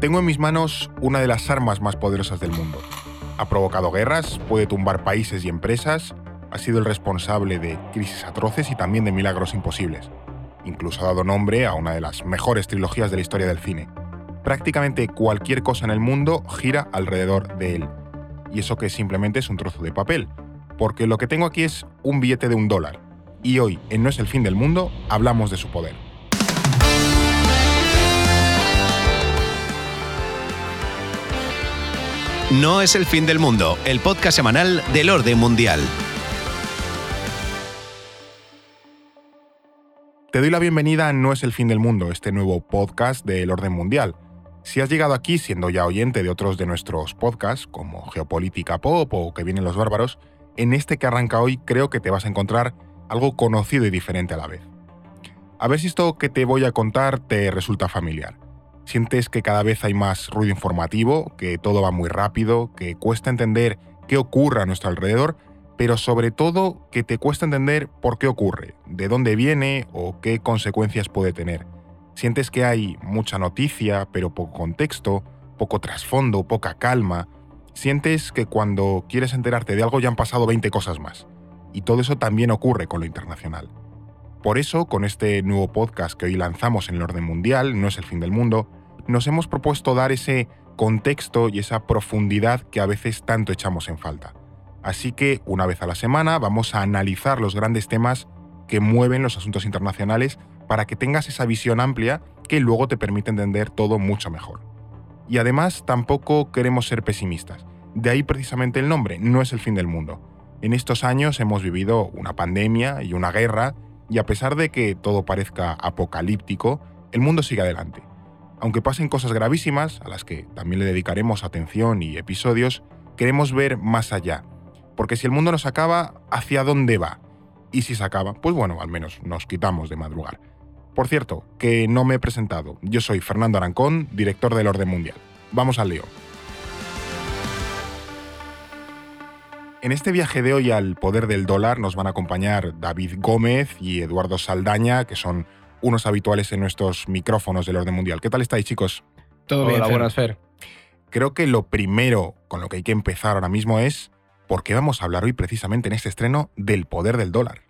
Tengo en mis manos una de las armas más poderosas del mundo. Ha provocado guerras, puede tumbar países y empresas, ha sido el responsable de crisis atroces y también de milagros imposibles. Incluso ha dado nombre a una de las mejores trilogías de la historia del cine. Prácticamente cualquier cosa en el mundo gira alrededor de él. Y eso que simplemente es un trozo de papel, porque lo que tengo aquí es un billete de un dólar. Y hoy, en No es el fin del mundo, hablamos de su poder. No es el fin del mundo, el podcast semanal del orden mundial. Te doy la bienvenida a No es el fin del mundo, este nuevo podcast del orden mundial. Si has llegado aquí siendo ya oyente de otros de nuestros podcasts, como Geopolítica Pop o Que vienen los bárbaros, en este que arranca hoy creo que te vas a encontrar algo conocido y diferente a la vez. A ver si esto que te voy a contar te resulta familiar. Sientes que cada vez hay más ruido informativo, que todo va muy rápido, que cuesta entender qué ocurre a nuestro alrededor, pero sobre todo que te cuesta entender por qué ocurre, de dónde viene o qué consecuencias puede tener. Sientes que hay mucha noticia, pero poco contexto, poco trasfondo, poca calma. Sientes que cuando quieres enterarte de algo ya han pasado 20 cosas más. Y todo eso también ocurre con lo internacional. Por eso, con este nuevo podcast que hoy lanzamos en el orden mundial, No es el fin del mundo, nos hemos propuesto dar ese contexto y esa profundidad que a veces tanto echamos en falta. Así que una vez a la semana vamos a analizar los grandes temas que mueven los asuntos internacionales para que tengas esa visión amplia que luego te permite entender todo mucho mejor. Y además tampoco queremos ser pesimistas. De ahí precisamente el nombre, no es el fin del mundo. En estos años hemos vivido una pandemia y una guerra y a pesar de que todo parezca apocalíptico, el mundo sigue adelante. Aunque pasen cosas gravísimas, a las que también le dedicaremos atención y episodios, queremos ver más allá. Porque si el mundo nos acaba, ¿hacia dónde va? Y si se acaba, pues bueno, al menos nos quitamos de madrugar. Por cierto, que no me he presentado. Yo soy Fernando Arancón, director del Orden Mundial. Vamos al lío. En este viaje de hoy al poder del dólar nos van a acompañar David Gómez y Eduardo Saldaña, que son unos habituales en nuestros micrófonos del orden mundial. ¿Qué tal estáis, chicos? Todo bien, buenas, Fer. Creo que lo primero con lo que hay que empezar ahora mismo es por qué vamos a hablar hoy precisamente en este estreno del poder del dólar.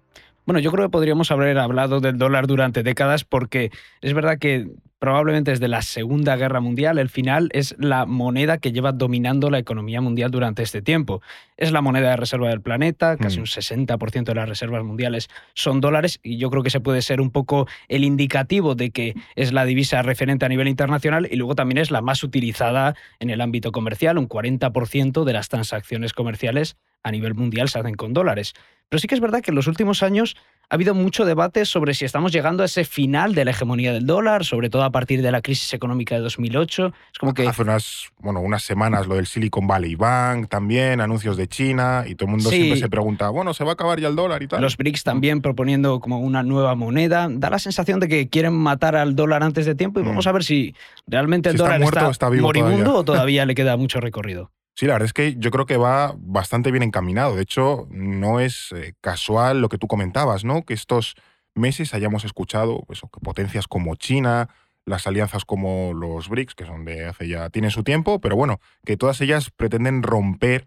Bueno, yo creo que podríamos haber hablado del dólar durante décadas porque es verdad que probablemente desde la Segunda Guerra Mundial, el final es la moneda que lleva dominando la economía mundial durante este tiempo. Es la moneda de reserva del planeta, casi mm. un 60% de las reservas mundiales son dólares y yo creo que ese puede ser un poco el indicativo de que es la divisa referente a nivel internacional y luego también es la más utilizada en el ámbito comercial, un 40% de las transacciones comerciales a nivel mundial se hacen con dólares. Pero sí que es verdad que en los últimos años ha habido mucho debate sobre si estamos llegando a ese final de la hegemonía del dólar, sobre todo a partir de la crisis económica de 2008. Es como que... Hace unas, bueno, unas semanas lo del Silicon Valley Bank también, anuncios de China, y todo el mundo siempre se pregunta, bueno, ¿se va a acabar ya el dólar y tal? Los BRICS también proponiendo como una nueva moneda. Da la sensación de que quieren matar al dólar antes de tiempo y vamos mm. a ver si realmente el dólar está, moribundo o todavía le queda mucho recorrido. Sí, la verdad es que yo creo que va bastante bien encaminado. De hecho, no es eh, casual lo que tú comentabas, ¿no? Que estos meses hayamos escuchado pues, que potencias como China, las alianzas como los BRICS, que son de hace ya, tienen su tiempo, pero bueno, que todas ellas pretenden romper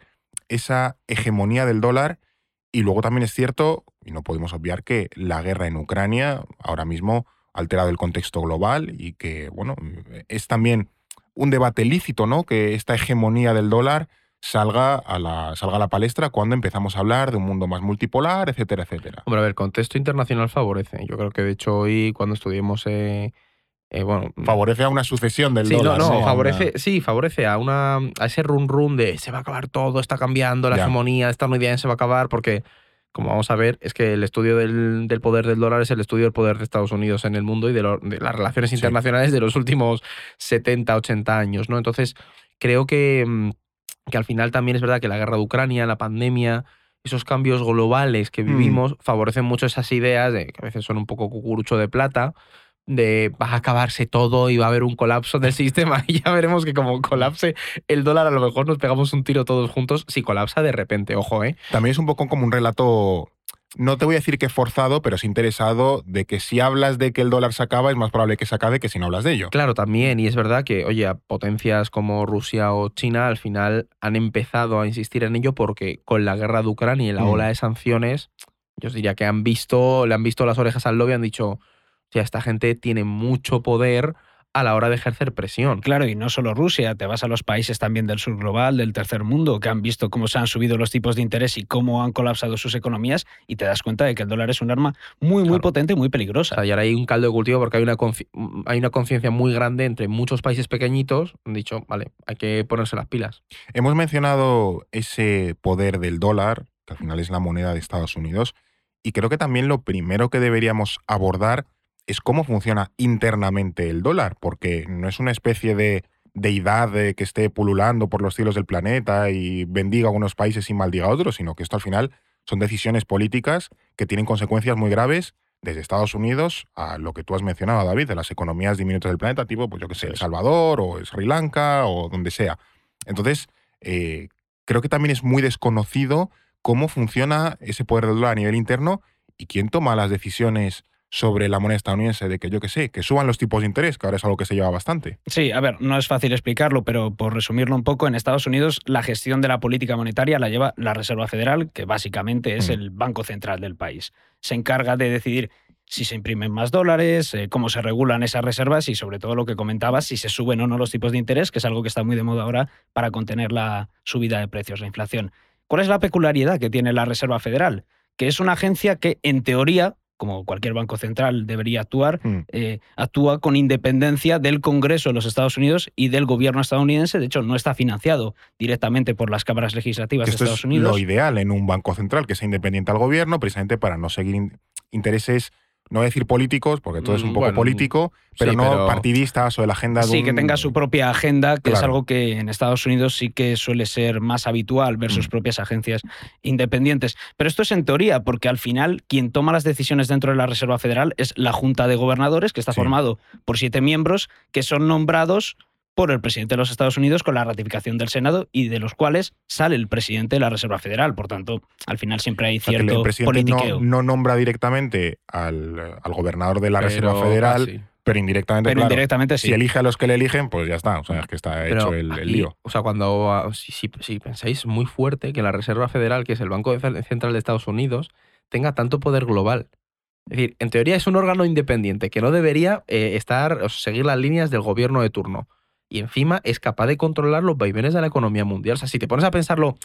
esa hegemonía del dólar. Y luego también es cierto, y no podemos obviar, que la guerra en Ucrania ahora mismo ha alterado el contexto global y que, bueno, es también un debate lícito, ¿no? Que esta hegemonía del dólar salga a la, salga a la palestra cuando empezamos a hablar de un mundo más multipolar, etcétera, etcétera. Hombre, a ver, contexto internacional favorece. Yo creo que de hecho hoy cuando estudiemos... Eh, eh, bueno, favorece a una sucesión del sí, dólar. No, no, favorece, sí, favorece a una a ese run run de se va a acabar todo, está cambiando, la hegemonía estadounidense va a acabar, porque como vamos a ver, es que el estudio del, poder del dólar es el estudio del poder de Estados Unidos en el mundo y de, las relaciones internacionales de los últimos 70, 80 años, ¿no? Entonces, creo que, mm, que al final también es verdad que la guerra de Ucrania, la pandemia, esos cambios globales que mm. vivimos favorecen mucho esas ideas de que a veces son un poco cucurucho de plata, de va a acabarse todo y va a haber un colapso del sistema y ya veremos que como colapse el dólar a lo mejor nos pegamos un tiro todos juntos si colapsa de repente, ojo, ¿eh? También es un poco como un relato no te voy a decir que forzado, pero es interesado de que si hablas de que el dólar se acaba, es más probable que se acabe que si no hablas de ello. Claro, también, y es verdad que, oye, potencias como Rusia o China al final han empezado a insistir en ello porque con la guerra de Ucrania y la Mm. ola de sanciones, yo os diría que han visto, le han visto las orejas al lobby y han dicho, o sea, esta gente tiene mucho poder a la hora de ejercer presión. Claro, y no solo Rusia, te vas a los países también del sur global, del tercer mundo, que han visto cómo se han subido los tipos de interés y cómo han colapsado sus economías, y te das cuenta de que el dólar es un arma muy, muy Claro. potente y muy O peligrosa. sea, y ahora hay un caldo de cultivo porque hay una, hay una conciencia muy grande entre muchos países pequeñitos. Han dicho, vale, hay que ponerse las pilas. Hemos mencionado ese poder del dólar, que al final es la moneda de Estados Unidos, y creo que también lo primero que deberíamos abordar es cómo funciona internamente el dólar, porque no es una especie de deidad eh, que esté pululando por los cielos del planeta y bendiga a algunos países y maldiga a otros, sino que esto al final son decisiones políticas que tienen consecuencias muy graves desde Estados Unidos a lo que tú has mencionado, David, de las economías diminutas del planeta, tipo, pues yo que sé, El Salvador o Sri Lanka o donde sea. Entonces, eh, creo que también es muy desconocido cómo funciona ese poder del dólar a nivel interno y quién toma las decisiones sobre la moneda estadounidense de que yo que sé, que suban los tipos de interés, que ahora es algo que se lleva bastante. Sí, a ver, no es fácil explicarlo, pero por resumirlo un poco, en Estados Unidos la gestión de la política monetaria la lleva la Reserva Federal, que básicamente es Mm. el banco central del país. Se encarga de decidir si se imprimen más dólares, eh, cómo se regulan esas reservas y sobre todo lo que comentabas, si se suben o no los tipos de interés, que es algo que está muy de moda ahora para contener la subida de precios, la inflación. ¿Cuál es la peculiaridad que tiene la Reserva Federal? Que es una agencia que, en teoría, como cualquier banco central debería actuar, Mm. eh, actúa con independencia del Congreso de los Estados Unidos y del gobierno estadounidense. De hecho, no está financiado directamente por las cámaras legislativas de Estados es Unidos. lo ideal en un banco central, que sea independiente al gobierno, precisamente para no seguir in- intereses, no voy a decir políticos, porque todo es un Mm, poco bueno, político, pero sí, no pero- partidistas o de la agenda de Sí, un- que tenga su propia agenda, que es algo que en Estados Unidos sí que suele ser más habitual ver sus Mm. propias agencias independientes. Pero esto es en teoría, porque al final quien toma las decisiones dentro de la Reserva Federal es la Junta de Gobernadores, que está Sí. formado por siete miembros que son nombrados por el presidente de los Estados Unidos con la ratificación del Senado y de los cuales sale el presidente de la Reserva Federal. Por tanto, al final siempre hay O sea, que cierto el presidente politiqueo. no, no nombra directamente al, al gobernador de la Reserva Federal, casi. pero indirectamente, Pero claro, indirectamente sí. si elige a los que le eligen, pues ya está. O sea, es que está Pero hecho el, lío. O sea, cuando ah, si, si- si pensáis muy fuerte que la Reserva Federal, que es el Banco Central de Estados Unidos, tenga tanto poder global. Es decir, en teoría es un órgano independiente que no debería eh, estar o seguir las líneas del gobierno de turno. Y encima es capaz de controlar los vaivenes de la economía mundial. O sea, si te pones a pensarlo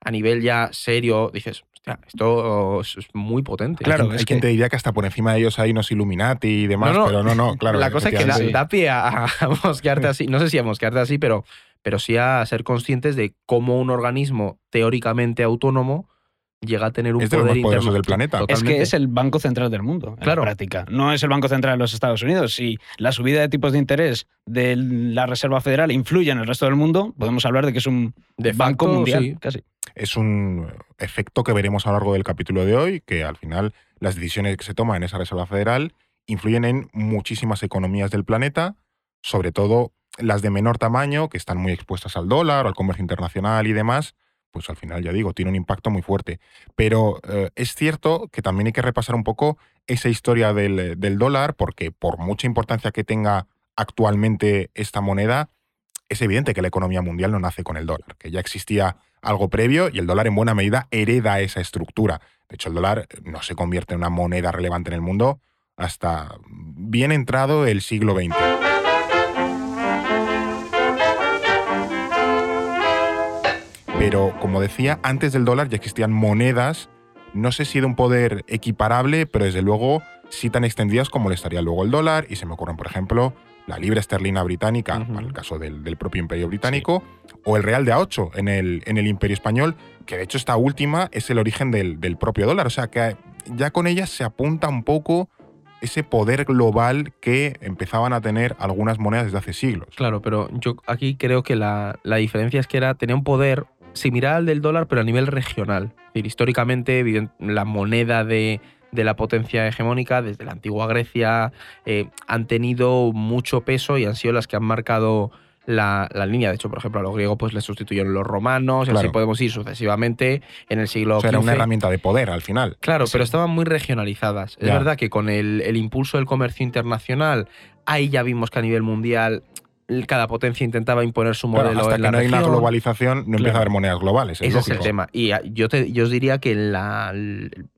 a nivel ya serio, dices, hostia, esto es es muy potente. Claro, hay, quien- es quien que- te diría que hasta por encima de ellos hay unos Illuminati y demás, No, no, pero no, no, claro. la cosa es que da, da pie a, a mosquearte así. No sé si a mosquearte así, pero, pero sí a ser conscientes de cómo un organismo teóricamente autónomo llega a tener un Es de los poder más poderosos interno- del planeta. Es que es el banco central del mundo, en Claro. la práctica. No es el banco central de los Estados Unidos. Si la subida de tipos de interés de la Reserva Federal influye en el resto del mundo, podemos hablar de que es un De banco facto, mundial, sí. casi. es un efecto que veremos a lo largo del capítulo de hoy, que al final las decisiones que se toman en esa Reserva Federal influyen en muchísimas economías del planeta, sobre todo las de menor tamaño, que están muy expuestas al dólar, al comercio internacional y demás, pues al final, ya digo, tiene un impacto muy fuerte. Pero eh, es cierto que también hay que repasar un poco esa historia del, del dólar, porque por mucha importancia que tenga actualmente esta moneda, es evidente que la economía mundial no nace con el dólar, que ya existía algo previo y el dólar en buena medida hereda esa estructura. De hecho, el dólar no se convierte en una moneda relevante en el mundo hasta bien entrado el siglo XX. Pero, como decía, antes del dólar ya existían monedas, no sé si de un poder equiparable, pero desde luego sí tan extendidas como le estaría luego el dólar, y se me ocurren, por ejemplo, la libra esterlina británica, para el caso del, del propio imperio británico, o el real de A8 en el, en el imperio español, que de hecho esta última es el origen del, del propio dólar, o sea que ya con ella se apunta un poco ese poder global que empezaban a tener algunas monedas desde hace siglos. Claro, pero yo aquí creo que la, la diferencia es que era, tenía un poder similar al del dólar, pero a nivel regional. Decir, históricamente, la moneda de, de la potencia hegemónica, desde la antigua Grecia, eh, han tenido mucho peso y han sido las que han marcado la, línea. De hecho, por ejemplo, a los griegos pues les sustituyeron los romanos, y así podemos ir sucesivamente en el siglo o Era una herramienta de poder al final. Claro, pero estaban muy regionalizadas. Es verdad que con el, el impulso del comercio internacional, ahí ya vimos que a nivel mundial cada potencia intentaba imponer su modelo hasta en que no hay una globalización, no empieza a haber monedas globales. Ese es el tema. Y yo, te, yo os diría que la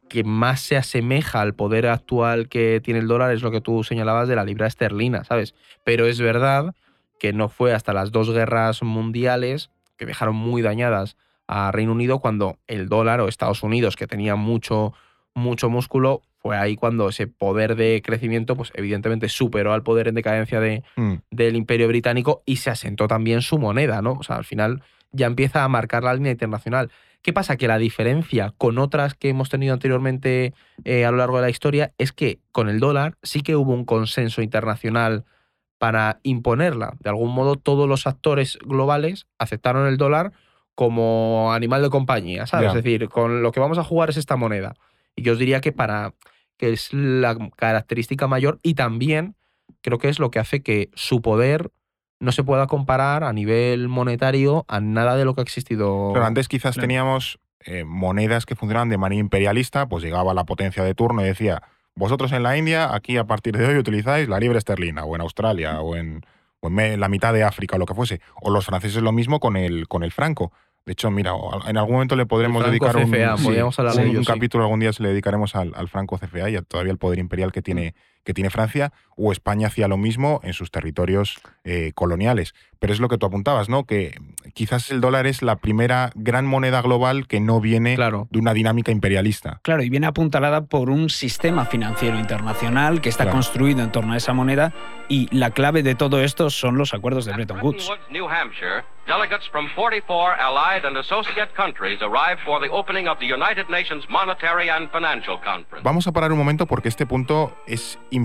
que más se asemeja al poder actual que tiene el dólar es lo que tú señalabas de la libra esterlina, ¿sabes? Pero es verdad que no fue hasta las dos guerras mundiales que dejaron muy dañadas a Reino Unido cuando el dólar o Estados Unidos, que tenía mucho, mucho músculo, fue ahí cuando ese poder de crecimiento, pues evidentemente superó al poder en decadencia de, mm. del Imperio Británico y se asentó también su moneda, ¿no? O sea, al final ya empieza a marcar la línea internacional. ¿Qué pasa? Que la diferencia con otras que hemos tenido anteriormente eh, a lo largo de la historia es que con el dólar sí que hubo un consenso internacional para imponerla. De algún modo, todos los actores globales aceptaron el dólar como animal de compañía, ¿sabes? Es decir, con lo que vamos a jugar es esta moneda. Y yo os diría que para que es la característica mayor y también creo que es lo que hace que su poder no se pueda comparar a nivel monetario a nada de lo que ha existido. Pero antes quizás teníamos eh, monedas que funcionaban de manera imperialista, pues llegaba la potencia de turno y decía, vosotros en la India, aquí a partir de hoy utilizáis la libra esterlina, o en Australia, o en, la mitad de África, o lo que fuese. O los franceses lo mismo con el, con el franco. De hecho, mira, en algún momento le podremos dedicar un, un, capítulo, algún día se le dedicaremos al, al, franco CFA y a todavía el poder imperial que tiene, que tiene Francia, o España hacía lo mismo en sus territorios eh, coloniales. Pero es lo que tú apuntabas, ¿no? Que quizás el dólar es la primera gran moneda global que no viene de una dinámica imperialista. Claro, y viene apuntalada por un sistema financiero internacional que está construido en torno a esa moneda y la clave de todo esto son los acuerdos de Bretton Woods. Delegates from 44 allied and associate countries arrived for the opening of the United Nations Monetary and Financial Conference. Vamos a parar un momento porque este punto es importante.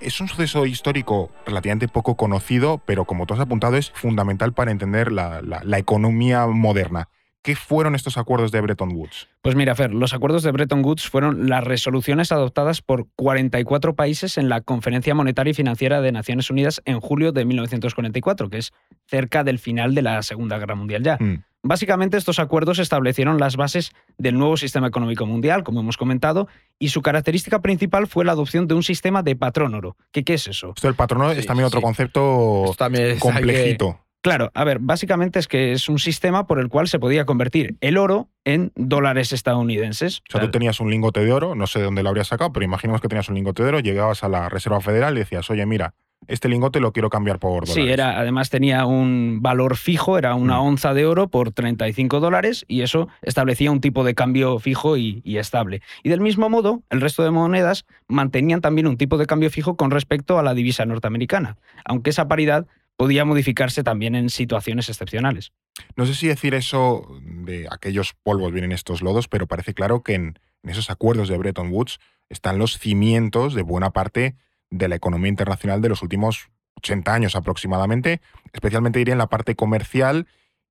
Es un suceso histórico relativamente poco conocido, pero como tú has apuntado, es fundamental para entender la, la economía moderna. ¿Qué fueron estos acuerdos de Bretton Woods? Pues mira, Fer, los acuerdos de Bretton Woods fueron las resoluciones adoptadas por 44 países en la Conferencia Monetaria y Financiera de Naciones Unidas en julio de 1944, que es cerca del final de la Segunda Guerra Mundial ya. Mm. Básicamente estos acuerdos establecieron las bases del nuevo sistema económico mundial, como hemos comentado, y su característica principal fue la adopción de un sistema de patrón oro. ¿Qué, qué es eso? Esto del patrón oro es también otro concepto también complejito. Claro, a ver, básicamente es que es un sistema por el cual se podía convertir el oro en dólares estadounidenses. O sea, tú tenías un lingote de oro, no sé de dónde lo habrías sacado, pero imaginemos que tenías un lingote de oro, llegabas a la Reserva Federal y decías, oye, mira, este lingote lo quiero cambiar por dólares. Sí, era, además tenía un valor fijo, era una mm. onza de oro por 35 dólares y eso establecía un tipo de cambio fijo y, y, estable. Y del mismo modo, el resto de monedas mantenían también un tipo de cambio fijo con respecto a la divisa norteamericana, aunque esa paridad podía modificarse también en situaciones excepcionales. No sé si decir eso de aquellos polvos vienen estos lodos, pero parece claro que en, esos acuerdos de Bretton Woods están los cimientos de buena parte de la economía internacional de los últimos 80 años aproximadamente, especialmente diría en la parte comercial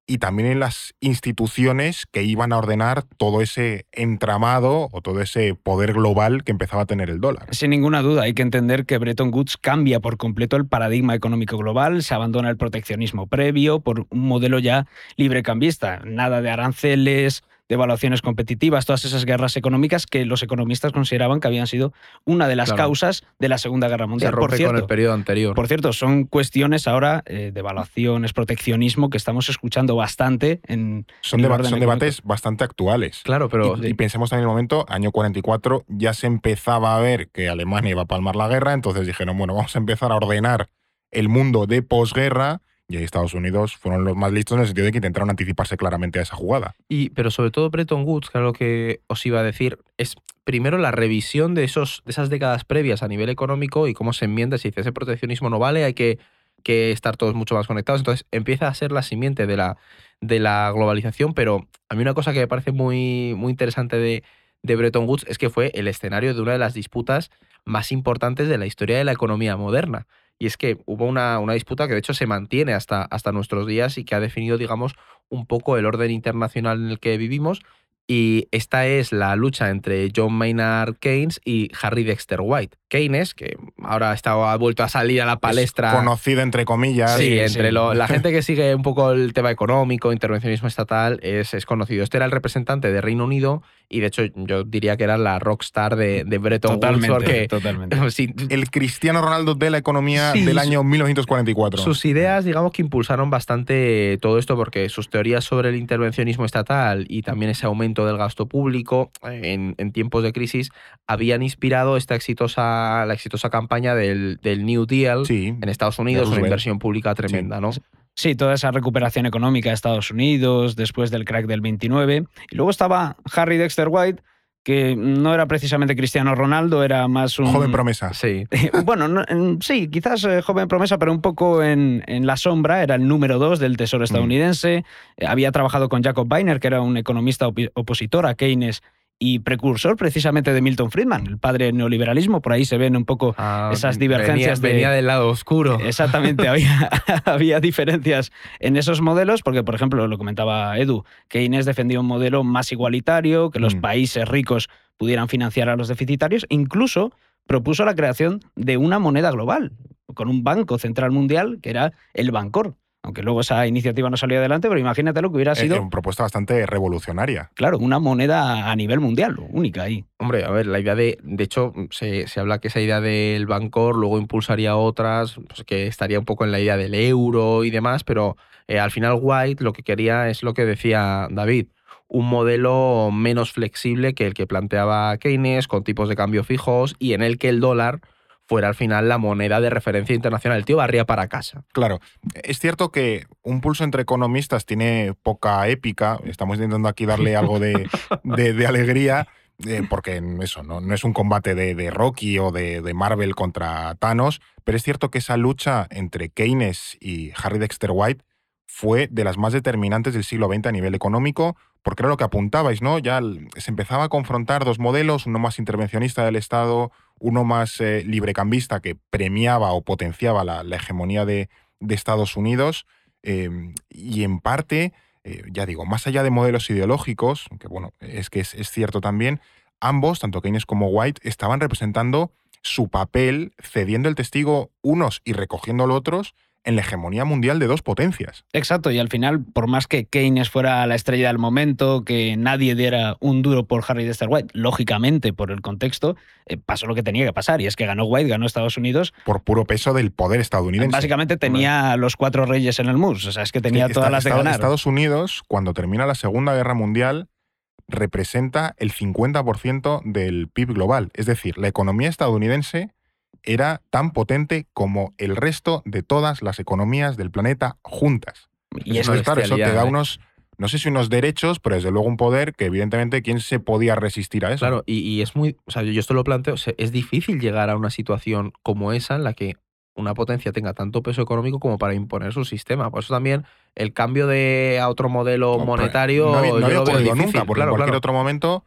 y también en las instituciones que iban a ordenar todo ese entramado o todo ese poder global que empezaba a tener el dólar. Sin ninguna duda, hay que entender que Bretton Woods cambia por completo el paradigma económico global, se abandona el proteccionismo previo por un modelo ya librecambista, nada de aranceles, devaluaciones competitivas, todas esas guerras económicas que los economistas consideraban que habían sido una de las causas de la Segunda Guerra Mundial. por cierto, con el periodo anterior. Por cierto, son cuestiones ahora eh, de evaluaciones, proteccionismo, que estamos escuchando bastante en. Son, son debates bastante actuales. Claro, pero. Y, pensemos también en el momento, año 44, ya se empezaba a ver que Alemania iba a palmar la guerra, entonces dijeron, bueno, vamos a empezar a ordenar el mundo de posguerra y Estados Unidos fueron los más listos en el sentido de que intentaron anticiparse claramente a esa jugada. Y, pero sobre todo Bretton Woods, que lo que os iba a decir, es primero la revisión de, esos, de esas décadas previas a nivel económico y cómo se enmienda, si dice ese proteccionismo no vale, hay que, que estar todos mucho más conectados. Entonces empieza a ser la simiente de la, de la globalización, pero a mí una cosa que me parece muy, muy interesante de, de Bretton Woods es que fue el escenario de una de las disputas más importantes de la historia de la economía moderna. Y es que hubo una, una, disputa que de hecho se mantiene hasta, hasta nuestros días y que ha definido, digamos, un poco el orden internacional en el que vivimos. Y esta es la lucha entre John Maynard Keynes y Harry Dexter White. Keynes, que ahora está, ha vuelto a salir a la palestra. conocido entre comillas. Sí, entre la gente que sigue un poco el tema económico, intervencionismo estatal, es, es, conocido. Este era el representante de Reino Unido y de hecho yo diría que era la rockstar de, de Bretton totalmente, Woods. Porque, totalmente. el Cristiano Ronaldo de la economía del año 1944. Sus ideas, digamos que impulsaron bastante todo esto porque sus teorías sobre el intervencionismo estatal y también ese aumento del gasto público en, en tiempos de crisis habían inspirado esta exitosa, la exitosa campaña del, del New Deal en Estados Unidos, una inversión pública tremenda, ¿no? Sí, toda esa recuperación económica de Estados Unidos después del crack del 29. Y luego estaba Harry Dexter White, que no era precisamente Cristiano Ronaldo, era más un... Joven promesa. Sí. bueno, sí, quizás eh, joven promesa, pero un poco en, en, la sombra, era el número dos del Tesoro mm. estadounidense, eh, había trabajado con Jacob Weiner, que era un economista opositor a Keynes y precursor precisamente de Milton Friedman, el padre del neoliberalismo. Por ahí se ven un poco ah, esas divergencias. Venía, del lado oscuro. Exactamente, había, había diferencias en esos modelos, porque, por ejemplo, lo comentaba Edu, que Inés defendía un modelo más igualitario, que los mm. países ricos pudieran financiar a los deficitarios, incluso propuso la creación de una moneda global, con un banco central mundial que era el Bancor aunque luego esa iniciativa no salió adelante, pero imagínate lo que hubiera sido. una propuesta bastante revolucionaria. Claro, una moneda a nivel mundial, única ahí. Hombre, a ver, la idea de. De hecho, se, habla que esa idea del Bancor luego impulsaría otras, pues que estaría un poco en la idea del euro y demás, pero eh, al final White lo que quería es lo que decía David un modelo menos flexible que el que planteaba Keynes, con tipos de cambio fijos y en el que el dólar fuera al final la moneda de referencia internacional. El tío barría para casa. Claro. Es cierto que un pulso entre economistas tiene poca épica. Estamos intentando aquí darle algo de, alegría. Eh, porque eso no, no, es un combate de, Rocky o de, de, Marvel contra Thanos, pero es cierto que esa lucha entre Keynes y Harry Dexter White fue de las más determinantes del siglo XX a nivel económico, porque era lo que apuntabais, ¿no? Ya se empezaba a confrontar dos modelos, uno más intervencionista del Estado, uno más eh, librecambista que premiaba o potenciaba la, hegemonía de, Estados Unidos em, y en parte, eh, ya digo, más allá de modelos ideológicos, que bueno, es que es, cierto también, ambos, tanto Keynes como White, estaban representando su papel cediendo el testigo unos y recogiendo los otros en la hegemonía mundial de dos potencias. Exacto, y al final, por más que Keynes fuera la estrella del momento, que nadie diera un duro por Harry Dexter White, lógicamente, por el contexto, eh, pasó lo que tenía que pasar, y es que ganó White, ganó Estados Unidos. Por puro peso del poder estadounidense. Básicamente tenía los cuatro reyes en el MUS, o sea, es que tenía todas las de ganar. Estados Unidos, cuando termina la Segunda Guerra Mundial, representa el 50% del PIB global. Es decir, la economía estadounidense era tan potente como el resto de todas las economías del planeta juntas. Y eso, claro, eso te da ¿eh? unos, no sé si unos derechos, pero desde luego un poder que evidentemente quién se podía resistir a eso. Claro, y, es muy, o sea, yo esto lo planteo, es difícil llegar a una situación como esa en la que una potencia tenga tanto peso económico como para imponer su sistema. Por eso también el cambio de a otro modelo monetario no, había, no nunca, porque en cualquier otro momento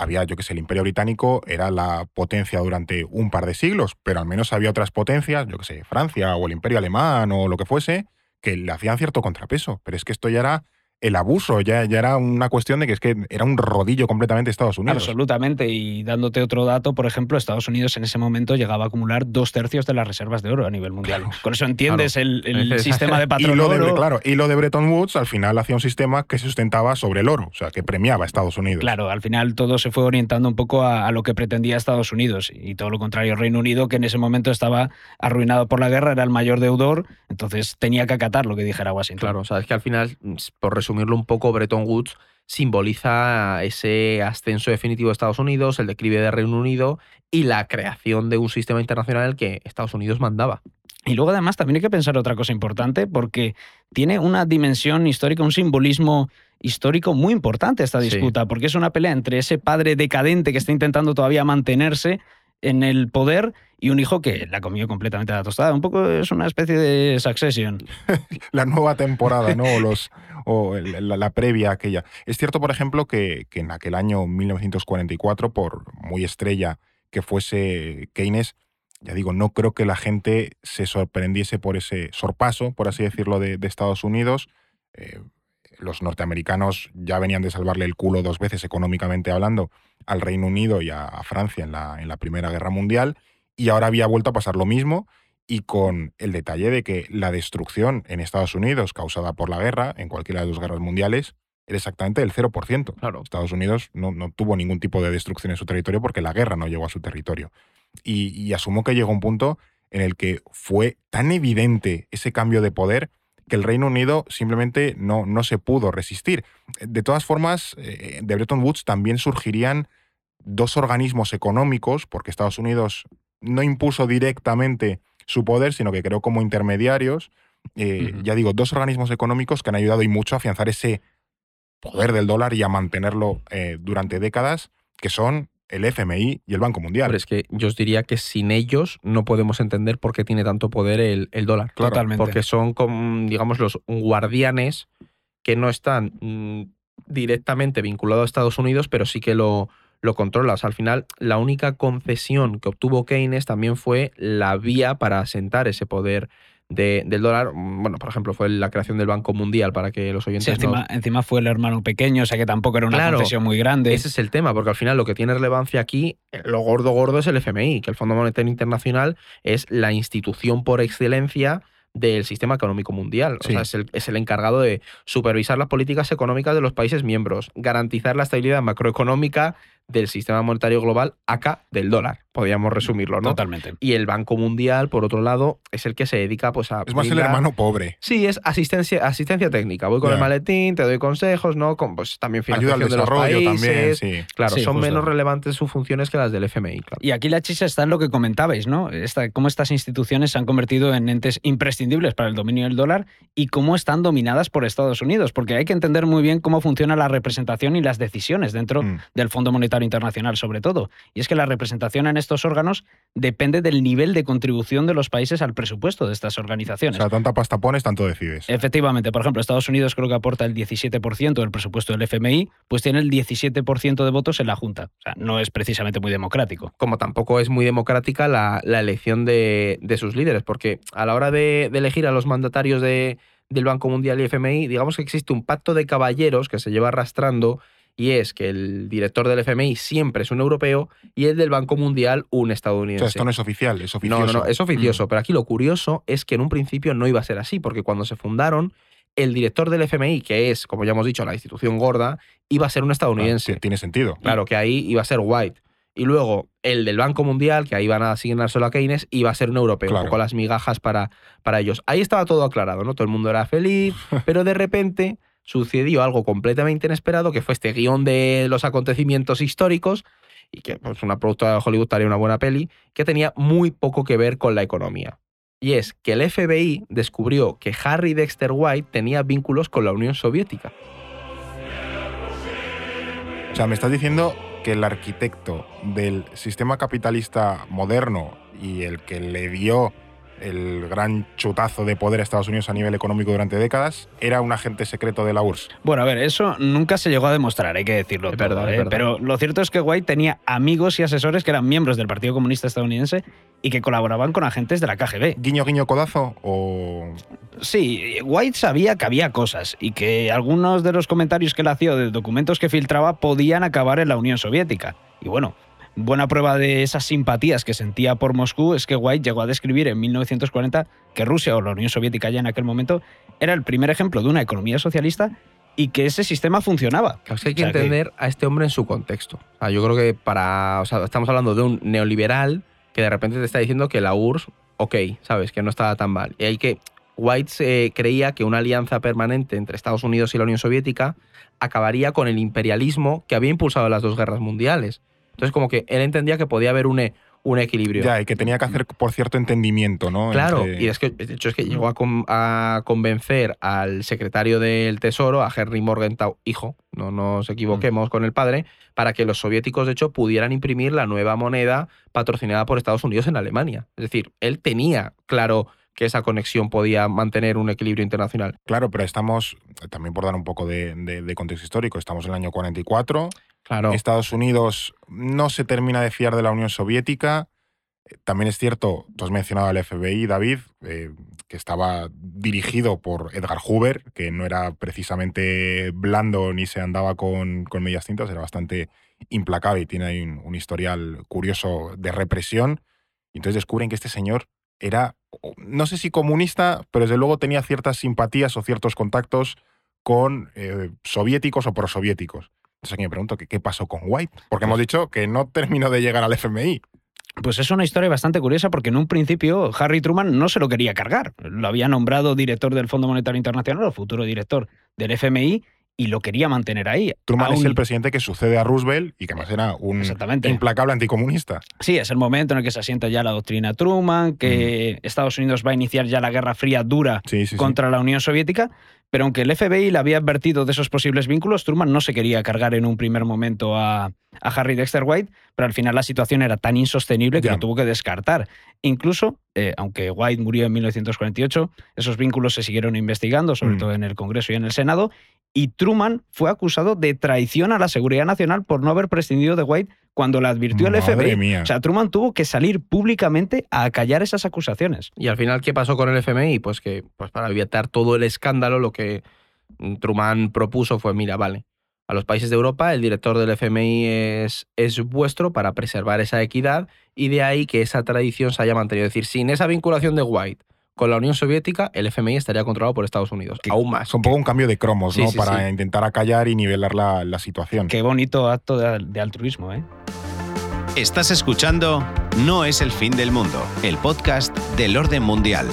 había, yo que sé, el Imperio Británico era la potencia durante un par de siglos, pero al menos había otras potencias, yo que sé, Francia o el Imperio Alemán o lo que fuese, que le hacían cierto contrapeso. Pero es que esto ya era el abuso, ya, ya era una cuestión de que es que era un rodillo completamente Estados Unidos. Absolutamente, y dándote otro dato, por ejemplo, Estados Unidos en ese momento llegaba a acumular dos tercios de las reservas de oro a nivel mundial. Con eso entiendes el, sistema de patrón y lo de, Claro, y lo de Bretton Woods al final hacía un sistema que se sustentaba sobre el oro, o sea, que premiaba a Estados Unidos. Claro, al final todo se fue orientando un poco a, lo que pretendía Estados Unidos y todo lo contrario Reino Unido, que en ese momento estaba arruinado por la guerra, era el mayor deudor, entonces tenía que acatar lo que dijera Washington. Claro, o sea, es que al final, por resumirlo un poco, Bretton Woods simboliza ese ascenso definitivo de Estados Unidos, el declive de Reino Unido y la creación de un sistema internacional en el que Estados Unidos mandaba. Y luego además también hay que pensar otra cosa importante porque tiene una dimensión histórica, un simbolismo histórico muy importante esta disputa, porque es una pelea entre ese padre decadente que está intentando todavía mantenerse en el poder y un hijo que la comió completamente a la tostada. Un poco es una especie de Succession. la nueva temporada, ¿no? O, los, o la, previa aquella. Es cierto, por ejemplo, que, que, en aquel año 1944, por muy estrella que fuese Keynes, ya digo, no creo que la gente se sorprendiese por ese sorpaso, por así decirlo, de, Estados Unidos. Eh, los norteamericanos ya venían de salvarle el culo dos veces económicamente hablando al Reino Unido y a, Francia en la, en la Primera Guerra Mundial, y ahora había vuelto a pasar lo mismo, y con el detalle de que la destrucción en Estados Unidos causada por la guerra, en cualquiera de las dos guerras mundiales, era exactamente del 0%. Claro. Estados Unidos no, no, tuvo ningún tipo de destrucción en su territorio porque la guerra no llegó a su territorio. Y, y asumo que llegó un punto en el que fue tan evidente ese cambio de poder que el Reino Unido simplemente no, no se pudo resistir. De todas formas, eh, de Bretton Woods también surgirían dos organismos económicos, porque Estados Unidos no impuso directamente su poder, sino que creó como intermediarios, eh, ya digo, dos organismos económicos que han ayudado y mucho a afianzar ese poder del dólar y a mantenerlo eh, durante décadas, que son el FMI y el Banco Mundial. Pero es que yo os diría que sin ellos no podemos entender por qué tiene tanto poder el, dólar. Totalmente. Porque son, como, digamos, los guardianes que no están mm, directamente vinculados a Estados Unidos, pero sí que lo, lo controlas. al final, la única concesión que obtuvo Keynes también fue la vía para asentar ese poder del dólar, mm, bueno, por ejemplo, fue la creación del Banco Mundial para que los oyentes. encima, encima fue el hermano pequeño, o sea que tampoco era una concesión muy grande. Ese es el tema, porque al final lo que tiene relevancia aquí, lo gordo gordo es el FMI, que el Fondo Monetario Internacional es la institución por excelencia del sistema económico mundial. O sea, es el, es el, encargado de supervisar las políticas económicas de los países miembros, garantizar la estabilidad macroeconómica del sistema monetario global acá del dólar, podríamos resumirlo, ¿no? Totalmente. Y el Banco Mundial, por otro lado, es el que se dedica pues a... Es más el hermano pobre. Sí, es asistencia, asistencia técnica. Voy con el maletín, te doy consejos, ¿no? Con, pues también financiación Ayuda al desarrollo también, sí. Claro, son menos relevantes sus funciones que las del FMI, claro. Y aquí la chicha está en lo que comentabais, ¿no? Esta, cómo estas instituciones se han convertido en entes imprescindibles para el dominio del dólar y cómo están dominadas por Estados Unidos, porque hay que entender muy bien cómo funciona la representación y las decisiones dentro mm. del Fondo Monetario Internacional, sobre todo. Y es que la representación en estos órganos depende del nivel de contribución de los países al presupuesto de estas organizaciones. O sea, tanta pasta pones, tanto decides. Efectivamente, por ejemplo, Estados Unidos creo que aporta el 17% del presupuesto del FMI, pues tiene el 17% de votos en la Junta. O sea, no es precisamente muy democrático. Como tampoco es muy democrática la, elección de, sus líderes, porque a la hora de, elegir a los mandatarios de, del Banco Mundial y FMI, digamos que existe un pacto de caballeros que se lleva arrastrando y es que el director del FMI siempre es un europeo y el del Banco Mundial un estadounidense. esto no es oficial, es oficioso. No, no, no, es oficioso, mm. pero aquí lo curioso es que en un principio no iba a ser así, porque cuando se fundaron, el director del FMI, que es, como ya hemos dicho, la institución gorda, iba a ser un estadounidense. tiene sentido. Claro, que ahí iba a ser White. Y luego el del Banco Mundial, que ahí van a solo a Keynes, iba a ser un europeo, un poco las migajas para, para ellos. Ahí estaba todo aclarado, ¿no? Todo el mundo era feliz, pero de repente sucedió algo completamente inesperado, que fue este guion de los acontecimientos históricos, y que pues, una productora de Hollywood haría una buena peli, que tenía muy poco que ver con la economía. Y es que el FBI descubrió que Harry Dexter White tenía vínculos con la Unión Soviética. O sea, me estás diciendo que el arquitecto del sistema capitalista moderno y el que le dio el gran chutazo de poder a Estados Unidos a nivel económico durante décadas, era un agente secreto de la URSS. Bueno, a ver, eso nunca se llegó a demostrar, hay que decirlo. ¿eh? Pero lo cierto es que White tenía amigos y asesores que eran miembros del Partido Comunista Estadounidense y que colaboraban con agentes de la KGB. ¿Guiño, guiño, codazo? O... Sí, White sabía que había cosas y que algunos de los comentarios que él hacía de documentos que filtraba podían acabar en la Unión Soviética. Y bueno, Buena prueba de esas simpatías que sentía por Moscú es que White llegó a describir en 1940 que Rusia o la Unión Soviética ya en aquel momento era el primer ejemplo de una economía socialista y que ese sistema funcionaba. hay que entender a este hombre en su contexto. yo creo que para. estamos hablando de un neoliberal que de repente te está diciendo que la URSS, ok, sabes, que no estaba tan mal. Y hay que. White creía que una alianza permanente entre Estados Unidos y la Unión Soviética acabaría con el imperialismo que había impulsado las dos guerras mundiales. Entonces, como que él entendía que podía haber un, un equilibrio. Ya, y que tenía que hacer por cierto entendimiento, ¿no? Claro, y es que, de hecho, es que llegó a, convencer al secretario del Tesoro, a Henry Morgenthau, hijo, no nos equivoquemos mm. con el padre, para que los soviéticos, de hecho, pudieran imprimir la nueva moneda patrocinada por Estados Unidos en Alemania. Es decir, él tenía claro que esa conexión podía mantener un equilibrio internacional. Claro, pero estamos, también por dar un poco de, de contexto histórico, estamos en el año 44, Estados Unidos no se termina de fiar de la Unión Soviética. También es cierto, tú has mencionado al FBI, David, eh, que estaba dirigido por Edgar Hoover, que no era precisamente blando ni se andaba con, con medias tintas, era bastante implacable y tiene ahí un, historial curioso de represión. Entonces descubren que este señor era, no sé si comunista, pero desde luego tenía ciertas simpatías o ciertos contactos con eh, soviéticos o prosoviéticos. Entonces aquí me pregunto ¿qué, pasó con White, porque hemos dicho que no terminó de llegar al FMI. Pues es una historia bastante curiosa porque en un principio Harry Truman no se lo quería cargar. Lo había nombrado director del Fondo Monetario Internacional o futuro director del FMI y lo quería mantener ahí. Truman es el presidente que sucede a Roosevelt y que además era un implacable anticomunista. Sí, es el momento en el que se asienta ya la doctrina Truman, que Estados Unidos va a iniciar ya la Guerra Fría dura contra la Unión Soviética, pero aunque el FBI le había advertido de esos posibles vínculos, Truman no se quería cargar en un primer momento a, Harry Dexter White, pero al final la situación era tan insostenible que lo tuvo que descartar. Incluso, eh, aunque White murió en 1948, esos vínculos se siguieron investigando, sobre mm. todo en el Congreso y en el Senado, y Truman fue acusado de traición a la seguridad nacional por no haber prescindido de White cuando le advirtió el FBI. O sea, Truman tuvo que salir públicamente a acallar esas acusaciones. Y al final, ¿qué pasó con el FMI? Pues que pues para evitar todo el escándalo, lo que Truman propuso fue, mira, vale, a los países de Europa el director del FMI es, es vuestro para preservar esa equidad y de ahí que esa tradición se haya mantenido. Es decir, sin esa vinculación de White con la Unión Soviética, el FMI estaría controlado por Estados Unidos. aún más. Es un poco un cambio de cromos, ¿no? Para intentar acallar y nivelar la, situación. Qué bonito acto de, altruismo, ¿eh? Estás escuchando No es el fin del mundo, el podcast del orden mundial.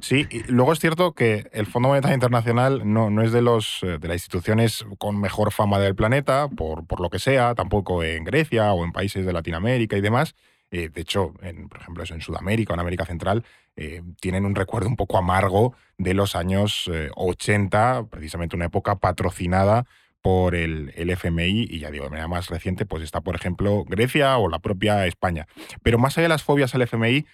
Sí, y luego es cierto que el Fondo Monetario Internacional no, no es de, los, eh, de las instituciones con mejor fama del planeta, por, por lo que sea, tampoco en Grecia o en países de Latinoamérica y demás. Eh, de hecho, en, por ejemplo, en Sudamérica o en América Central, eh, tienen un recuerdo un poco amargo de los años 80, eh, precisamente una época patrocinada por el, el, FMI y ya digo, de manera más reciente, pues está, por ejemplo, Grecia o la propia España. Pero más allá de las fobias al FMI,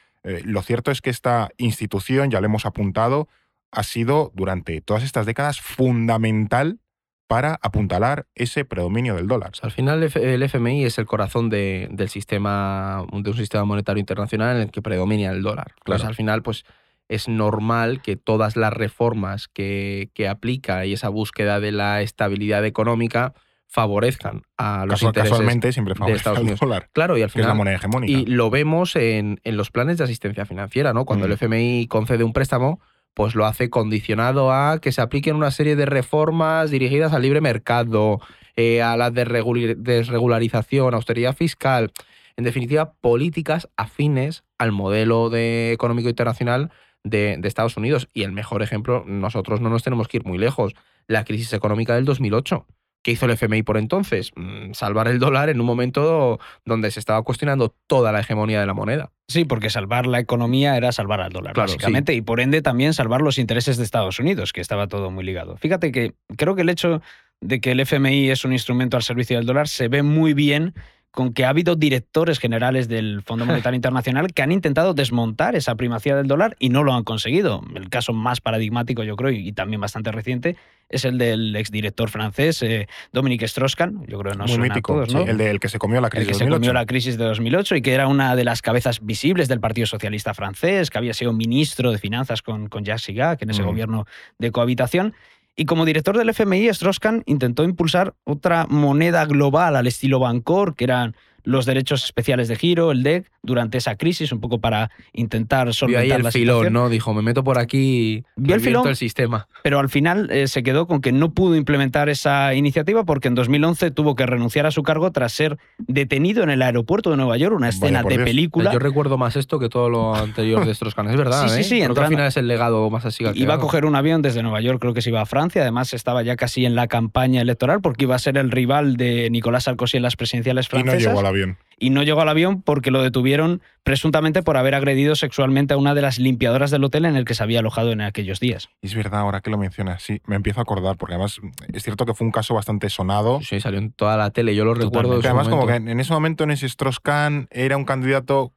lo cierto es que esta institución, ya lo hemos apuntado, ha sido durante todas estas décadas fundamental para apuntalar ese predominio del dólar. al final el FMI es el corazón de, del sistema, de un sistema monetario internacional en el que predomina el dólar. Entonces al final pues es normal que todas las reformas que, que, aplica y esa búsqueda de la estabilidad económica favorezcan a los intereses casualmente siempre de Estados Unidos. Dólar, claro, y al final es la moneda hegemónica. Y lo vemos en, en, los planes de asistencia financiera, ¿no? Cuando el FMI concede un préstamo, pues lo hace condicionado a que se apliquen una serie de reformas dirigidas al libre mercado, eh, a la desregularización, austeridad fiscal, en definitiva, políticas afines al modelo de económico internacional de, de, Estados Unidos. Y el mejor ejemplo, nosotros no nos tenemos que ir muy lejos, la crisis económica del 2008. ¿Qué hizo el FMI por entonces? Mm, salvar el dólar en un momento donde se estaba cuestionando toda la hegemonía de la moneda. Sí, porque salvar la economía era salvar al dólar, básicamente, y por ende también salvar los intereses de Estados Unidos, que estaba todo muy ligado. Fíjate que creo que el hecho de que el FMI es un instrumento al servicio del dólar se ve muy bien con que ha habido directores generales del Fondo Monetario Internacional que han intentado desmontar esa primacía del dólar y no lo han conseguido. El caso más paradigmático, yo creo, y también bastante reciente, es el del exdirector francés eh, Dominique Strauss-Kahn. Yo creo que no Muy mítico, ¿no? el del que se comió la crisis el que se comió la crisis de 2008 y que era una de las cabezas visibles del Partido Socialista francés, que había sido ministro de Finanzas con, con Jacques Chirac en ese mm. gobierno de cohabitación y como director del FMI, Strauss-Kahn intentó impulsar otra moneda global al estilo Bancor, que eran los derechos especiales de giro, el DEC, durante esa crisis, un poco para intentar solventar Vio ahí el filón, ¿no? Dijo, me meto por aquí y el filón, el sistema. Pero al final eh, se quedó con que no pudo implementar esa iniciativa porque en 2011 tuvo que renunciar a su cargo tras ser detenido en el aeropuerto de Nueva York, una escena de película. Yo recuerdo más esto que todo lo anterior de estos es verdad. sí, sí, sí. ¿eh? al final es el legado más así. Iba a coger un avión desde Nueva York, creo que se iba a Francia, además estaba ya casi en la campaña electoral porque iba a ser el rival de Nicolás Sarkozy en las presidenciales francesas. Y no llegó al avión y no llegó al avión porque lo detuvieron presuntamente por haber agredido sexualmente a una de las limpiadoras del hotel en el que se había alojado en aquellos días. Es verdad, ahora que lo mencionas, sí, me empiezo a acordar, porque además es cierto que fue un caso bastante sonado. Sí, salió en toda la tele, yo lo recuerdo. Además, como que en ese momento en ese Strauss-Kahn era un candidato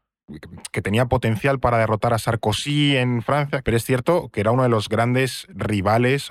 que tenía potencial para derrotar a Sarkozy en Francia, pero es cierto que era uno de los grandes rivales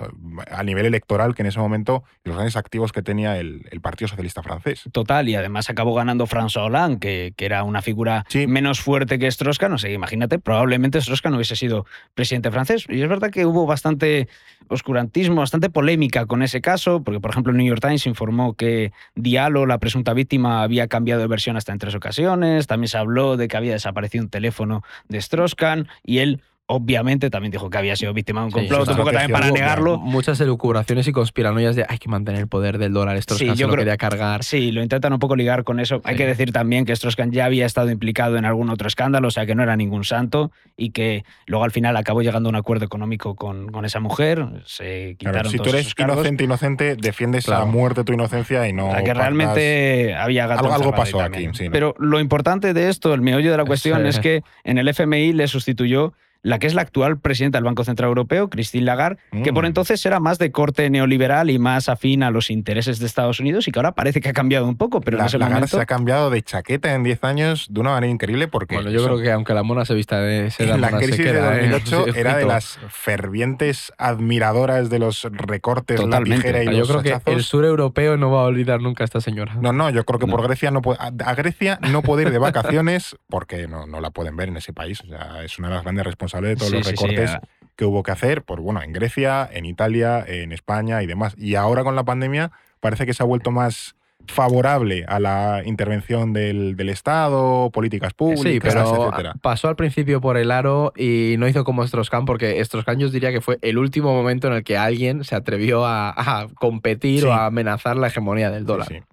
a nivel electoral que en ese momento, los grandes activos que tenía el, Partido Socialista francés. Total, y además acabó ganando François Hollande, que, que era una figura menos fuerte que Strauss-Kahn, no sé, imagínate, probablemente Strauss-Kahn no hubiese sido presidente francés. Y es verdad que hubo bastante oscurantismo, bastante polémica con ese caso, porque por ejemplo el New York Times informó que Diallo, la presunta víctima, había cambiado de versión hasta en tres ocasiones, también se habló de que había desaparecido un teléfono de Strauss-Kahn y él obviamente también dijo que había sido víctima de un complot, un poco también para negarlo. Muchas elucubraciones y conspiranoias de hay que mantener el poder del dólar, Strauss-Kahn sí, lo quería cargar. Sí, lo intentan un poco ligar con eso. Hay que decir también que Strauss-Kahn ya había estado implicado en algún otro escándalo, o sea que no era ningún santo y que luego al final acabó llegando a un acuerdo económico con, con esa mujer, se quitaron Si tú eres inocente, inocente, defiendes a muerte tu inocencia y no... que realmente había gato Algo, pasó aquí, Pero lo importante de esto, el meollo de la cuestión es que en el FMI le sustituyó la que es la actual presidenta del Banco Central Europeo, Christine Lagarde, que por mm. entonces era más de corte neoliberal y más afín a los intereses de Estados Unidos y que ahora parece que ha cambiado un poco, pero la, en ese Lagarde momento... se ha cambiado de chaqueta en 10 años de una manera increíble porque... Bueno, yo creo que aunque la mona se vista de seda, la crisis de 2008 ¿eh? era de las fervientes admiradoras de los recortes, Totalmente. la y Yo creo que el sur europeo no va a olvidar nunca a esta señora. No, no, yo creo que por Grecia no puede... A Grecia no puede ir de vacaciones porque no, no la pueden ver en ese país. O sea, es una de las grandes responsables de todos los recortes que hubo que hacer, por, bueno, en Grecia, en Italia, en España y demás. Y ahora con la pandemia parece que se ha vuelto más favorable a la intervención del, Estado, políticas públicas, sí, pero pasó al principio por el aro y no hizo como Strauss-Kahn, porque Strauss-Kahn yo diría que fue el último momento en el que alguien se atrevió a, competir o a amenazar la hegemonía del dólar.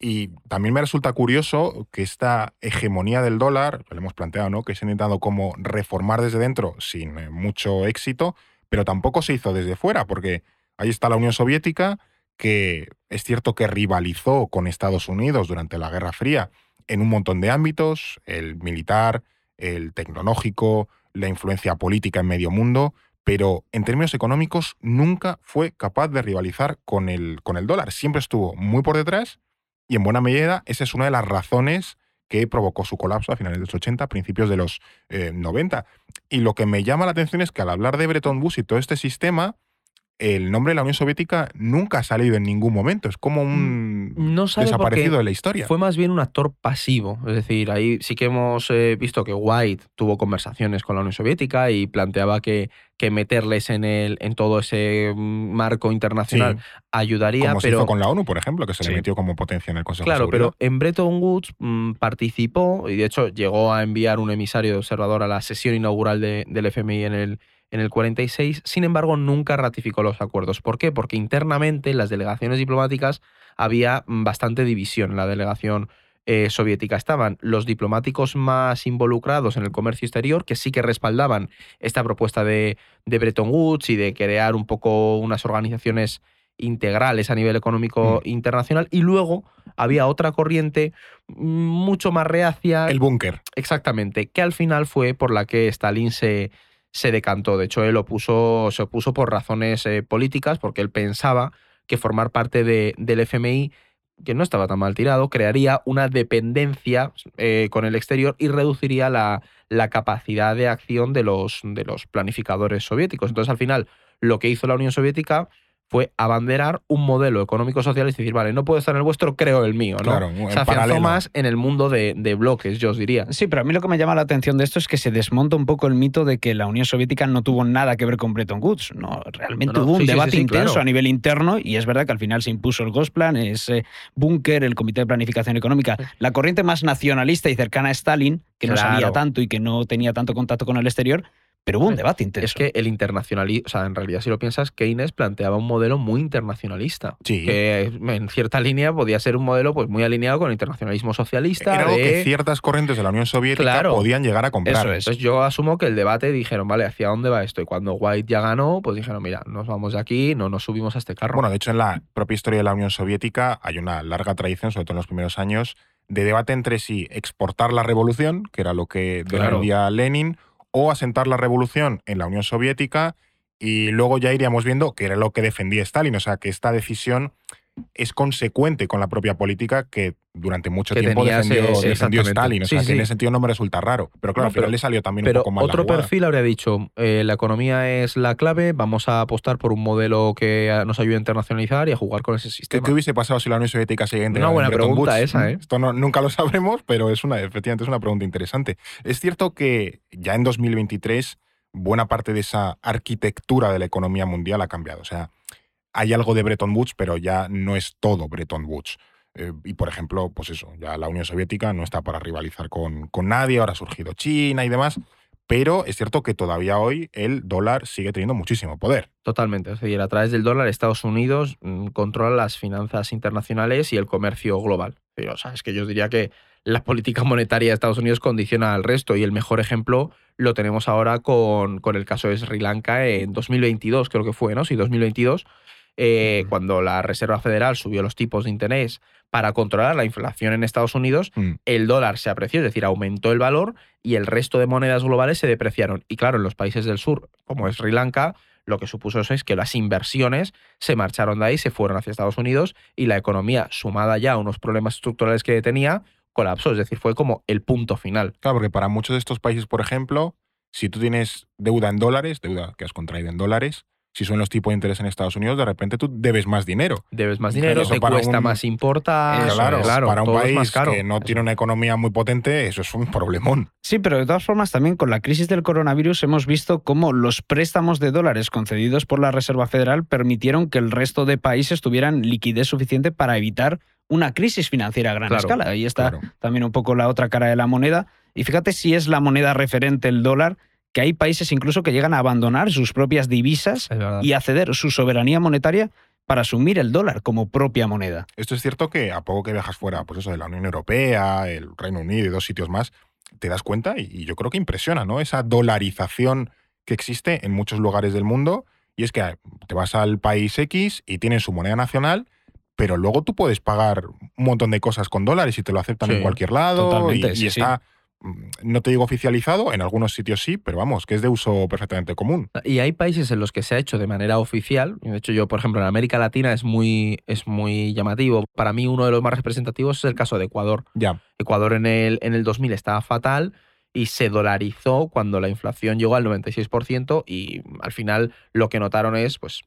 Y también me resulta curioso que esta hegemonía del dólar, lo hemos planteado, ¿no? Que se ha intentado como reformar desde dentro sin eh, mucho éxito, pero tampoco se hizo desde fuera, porque ahí está la Unión Soviética, que es cierto que rivalizó con Estados Unidos durante la Guerra Fría en un montón de ámbitos, el militar, el tecnológico, la influencia política en medio mundo, pero en términos económicos nunca fue capaz de rivalizar con el, con el dólar. Siempre estuvo muy por detrás y en buena medida esa es una de las razones que provocó su colapso a finales de los 80, principios de los 90. Eh, y lo que me llama la atención es que al hablar de Bretton Woods y todo este sistema, el nombre de la Unión Soviética nunca ha salido en ningún momento. Es como un mm, desaparecido de la historia. Fue más bien un actor pasivo. Es decir, ahí sí que hemos eh, visto que White tuvo conversaciones con la Unión Soviética y planteaba que, que meterles en, el, en todo ese mm, marco internacional ayudaría. Como pero, se hizo con la ONU, por ejemplo, que se le metió como potencia en el Consejo claro, de Seguridad. Claro, pero en Bretton Woods mm, participó y de hecho llegó a enviar un emisario de observador a la sesión inaugural del FMI en el en el 46, sin embargo nunca ratificó los acuerdos. ¿Por qué? Porque internamente en las delegaciones diplomáticas había bastante división en la delegación eh, soviética. Estaban los diplomáticos más involucrados en el comercio exterior, que sí que respaldaban esta propuesta de, de Bretton Woods y de crear un poco unas organizaciones integrales a nivel económico mm. internacional y luego había otra corriente mucho más reacia. El búnker. Exactamente, que al final fue por la que Stalin se, se decantó. De hecho, él se opuso por razones eh, políticas, porque él pensaba que formar parte de, del FMI, que no estaba tan mal tirado, crearía una dependencia eh, con el exterior y reduciría la, la capacidad de acción de los, de los planificadores soviéticos. Entonces, al final, lo que hizo la Unión Soviética fue abanderar un modelo económico-social y decir, vale, no puedo estar en el vuestro, creo el mío, ¿no? Claro, se afianzó más en el mundo de, bloques, yo os diría. Sí, pero a mí lo que me llama la atención de esto es que se desmonta un poco el mito de que la Unión Soviética no tuvo nada que ver con Bretton Woods. No, realmente hubo un debate intenso a nivel interno y es verdad que al final se impuso el Gosplan, ese búnker, el Comité de Planificación Económica, la corriente más nacionalista y cercana a Stalin, que no sabía tanto y que no tenía tanto contacto con el exterior, pero hubo un debate intenso. Es que el internacionalismo, o sea, en realidad si lo piensas, Keynes planteaba un modelo muy internacionalista. Sí. Que en cierta línea podía ser un modelo pues muy alineado con el internacionalismo socialista. Era algo que ciertas corrientes de la Unión Soviética podían llegar a comprar. Eso es. Entonces yo asumo que el debate dijeron, vale, ¿hacia dónde va esto? Y cuando White ya ganó, pues dijeron, mira, nos vamos de aquí, no nos subimos a este carro. Bueno, de hecho en la propia historia de la Unión Soviética hay una larga tradición, sobre todo en los primeros años, de debate entre si exportar la revolución, que era lo que defendía Lenin, o asentar la revolución en la Unión Soviética y luego ya iríamos viendo que era lo que defendía Stalin, o sea que esta decisión es consecuente con la propia política que durante mucho Que tiempo tenía ese- defendió, defendió. Stalin. O Sí, sea, que sí. en ese sentido no me resulta raro. Pero claro, No, al final pero- le salió también Pero un poco mal la otro jugada. perfil habría dicho, eh, la economía es la clave, vamos a apostar por un modelo que eh, nos ayude a internacionalizar y a jugar con ese ¿Qué, sistema. qué hubiese pasado si la Unión Soviética seguía Una buena Bretton pregunta esa, ¿eh? Esto no- nunca lo sabremos, pero es una, efectivamente es una pregunta interesante. Es cierto que ya en 2023 buena parte de esa arquitectura de la economía mundial ha cambiado. O sea, hay algo de Bretton Woods, pero ya no es todo Bretton Woods. Eh, y por ejemplo, pues eso, ya la Unión Soviética no está para rivalizar con, con nadie, ahora ha surgido China y demás. Pero es cierto que todavía hoy el dólar sigue teniendo muchísimo poder. Totalmente. Es decir, a través del dólar Estados Unidos mm, controla las finanzas internacionales y el comercio global. Pero, o sea, es que yo diría que la política monetaria de Estados Unidos condiciona al resto y el mejor ejemplo lo tenemos ahora con, con el caso de Sri Lanka en 2022, creo que fue, ¿no? Sí, 2022, eh, cuando la Reserva Federal subió los tipos de interés para controlar la inflación en Estados Unidos, Mm. el dólar se apreció, es decir, aumentó el valor y el resto de monedas globales se depreciaron. Y claro, en los países del sur, como es Sri Lanka, lo que supuso eso es que las inversiones se marcharon de ahí, se fueron hacia Estados Unidos y la economía, sumada ya a unos problemas estructurales que tenía, colapsó. Es decir, fue como el punto final. Claro, porque para muchos de estos países, por ejemplo, si tú tienes deuda en dólares, deuda que has contraído en dólares, si son los tipos de interés en Estados Unidos, de repente tú debes más dinero. Debes más Claro, dinero, eso te para cuesta un- más importar. Eso claro, es, para un país más caro. que no tiene una economía muy potente, eso es un problemón. Sí, pero de todas formas también con la crisis del coronavirus hemos visto cómo los préstamos de dólares concedidos por la Reserva Federal permitieron que el resto de países tuvieran liquidez suficiente para evitar una crisis financiera a gran Claro, escala. Ahí está Claro. también un poco la otra cara de la moneda. Y fíjate si es la moneda referente el dólar, que hay países incluso que llegan a abandonar sus propias divisas y a ceder su soberanía monetaria para asumir el dólar como propia moneda. Esto es cierto que a poco que viajas fuera, pues eso de la Unión Europea, el Reino Unido y dos sitios más, te das cuenta y, y yo creo que impresiona, ¿no? Esa dolarización que existe en muchos lugares del mundo y es que eh, te vas al país X y tienen su moneda nacional, pero luego tú puedes pagar un montón de cosas con dólares y te lo aceptan Sí, en cualquier lado y, y sí, sí. está, no te digo oficializado, en algunos sitios sí, pero vamos, que es de uso perfectamente común. Y hay países en los que se ha hecho de manera oficial. De hecho, yo, por ejemplo, en América Latina es muy, es muy llamativo. Para mí, uno de los más representativos es el caso de Ecuador. Ya, Ecuador en el, en el 2000 estaba fatal y se dolarizó cuando la inflación llegó al 96% y al final lo que notaron es, pues,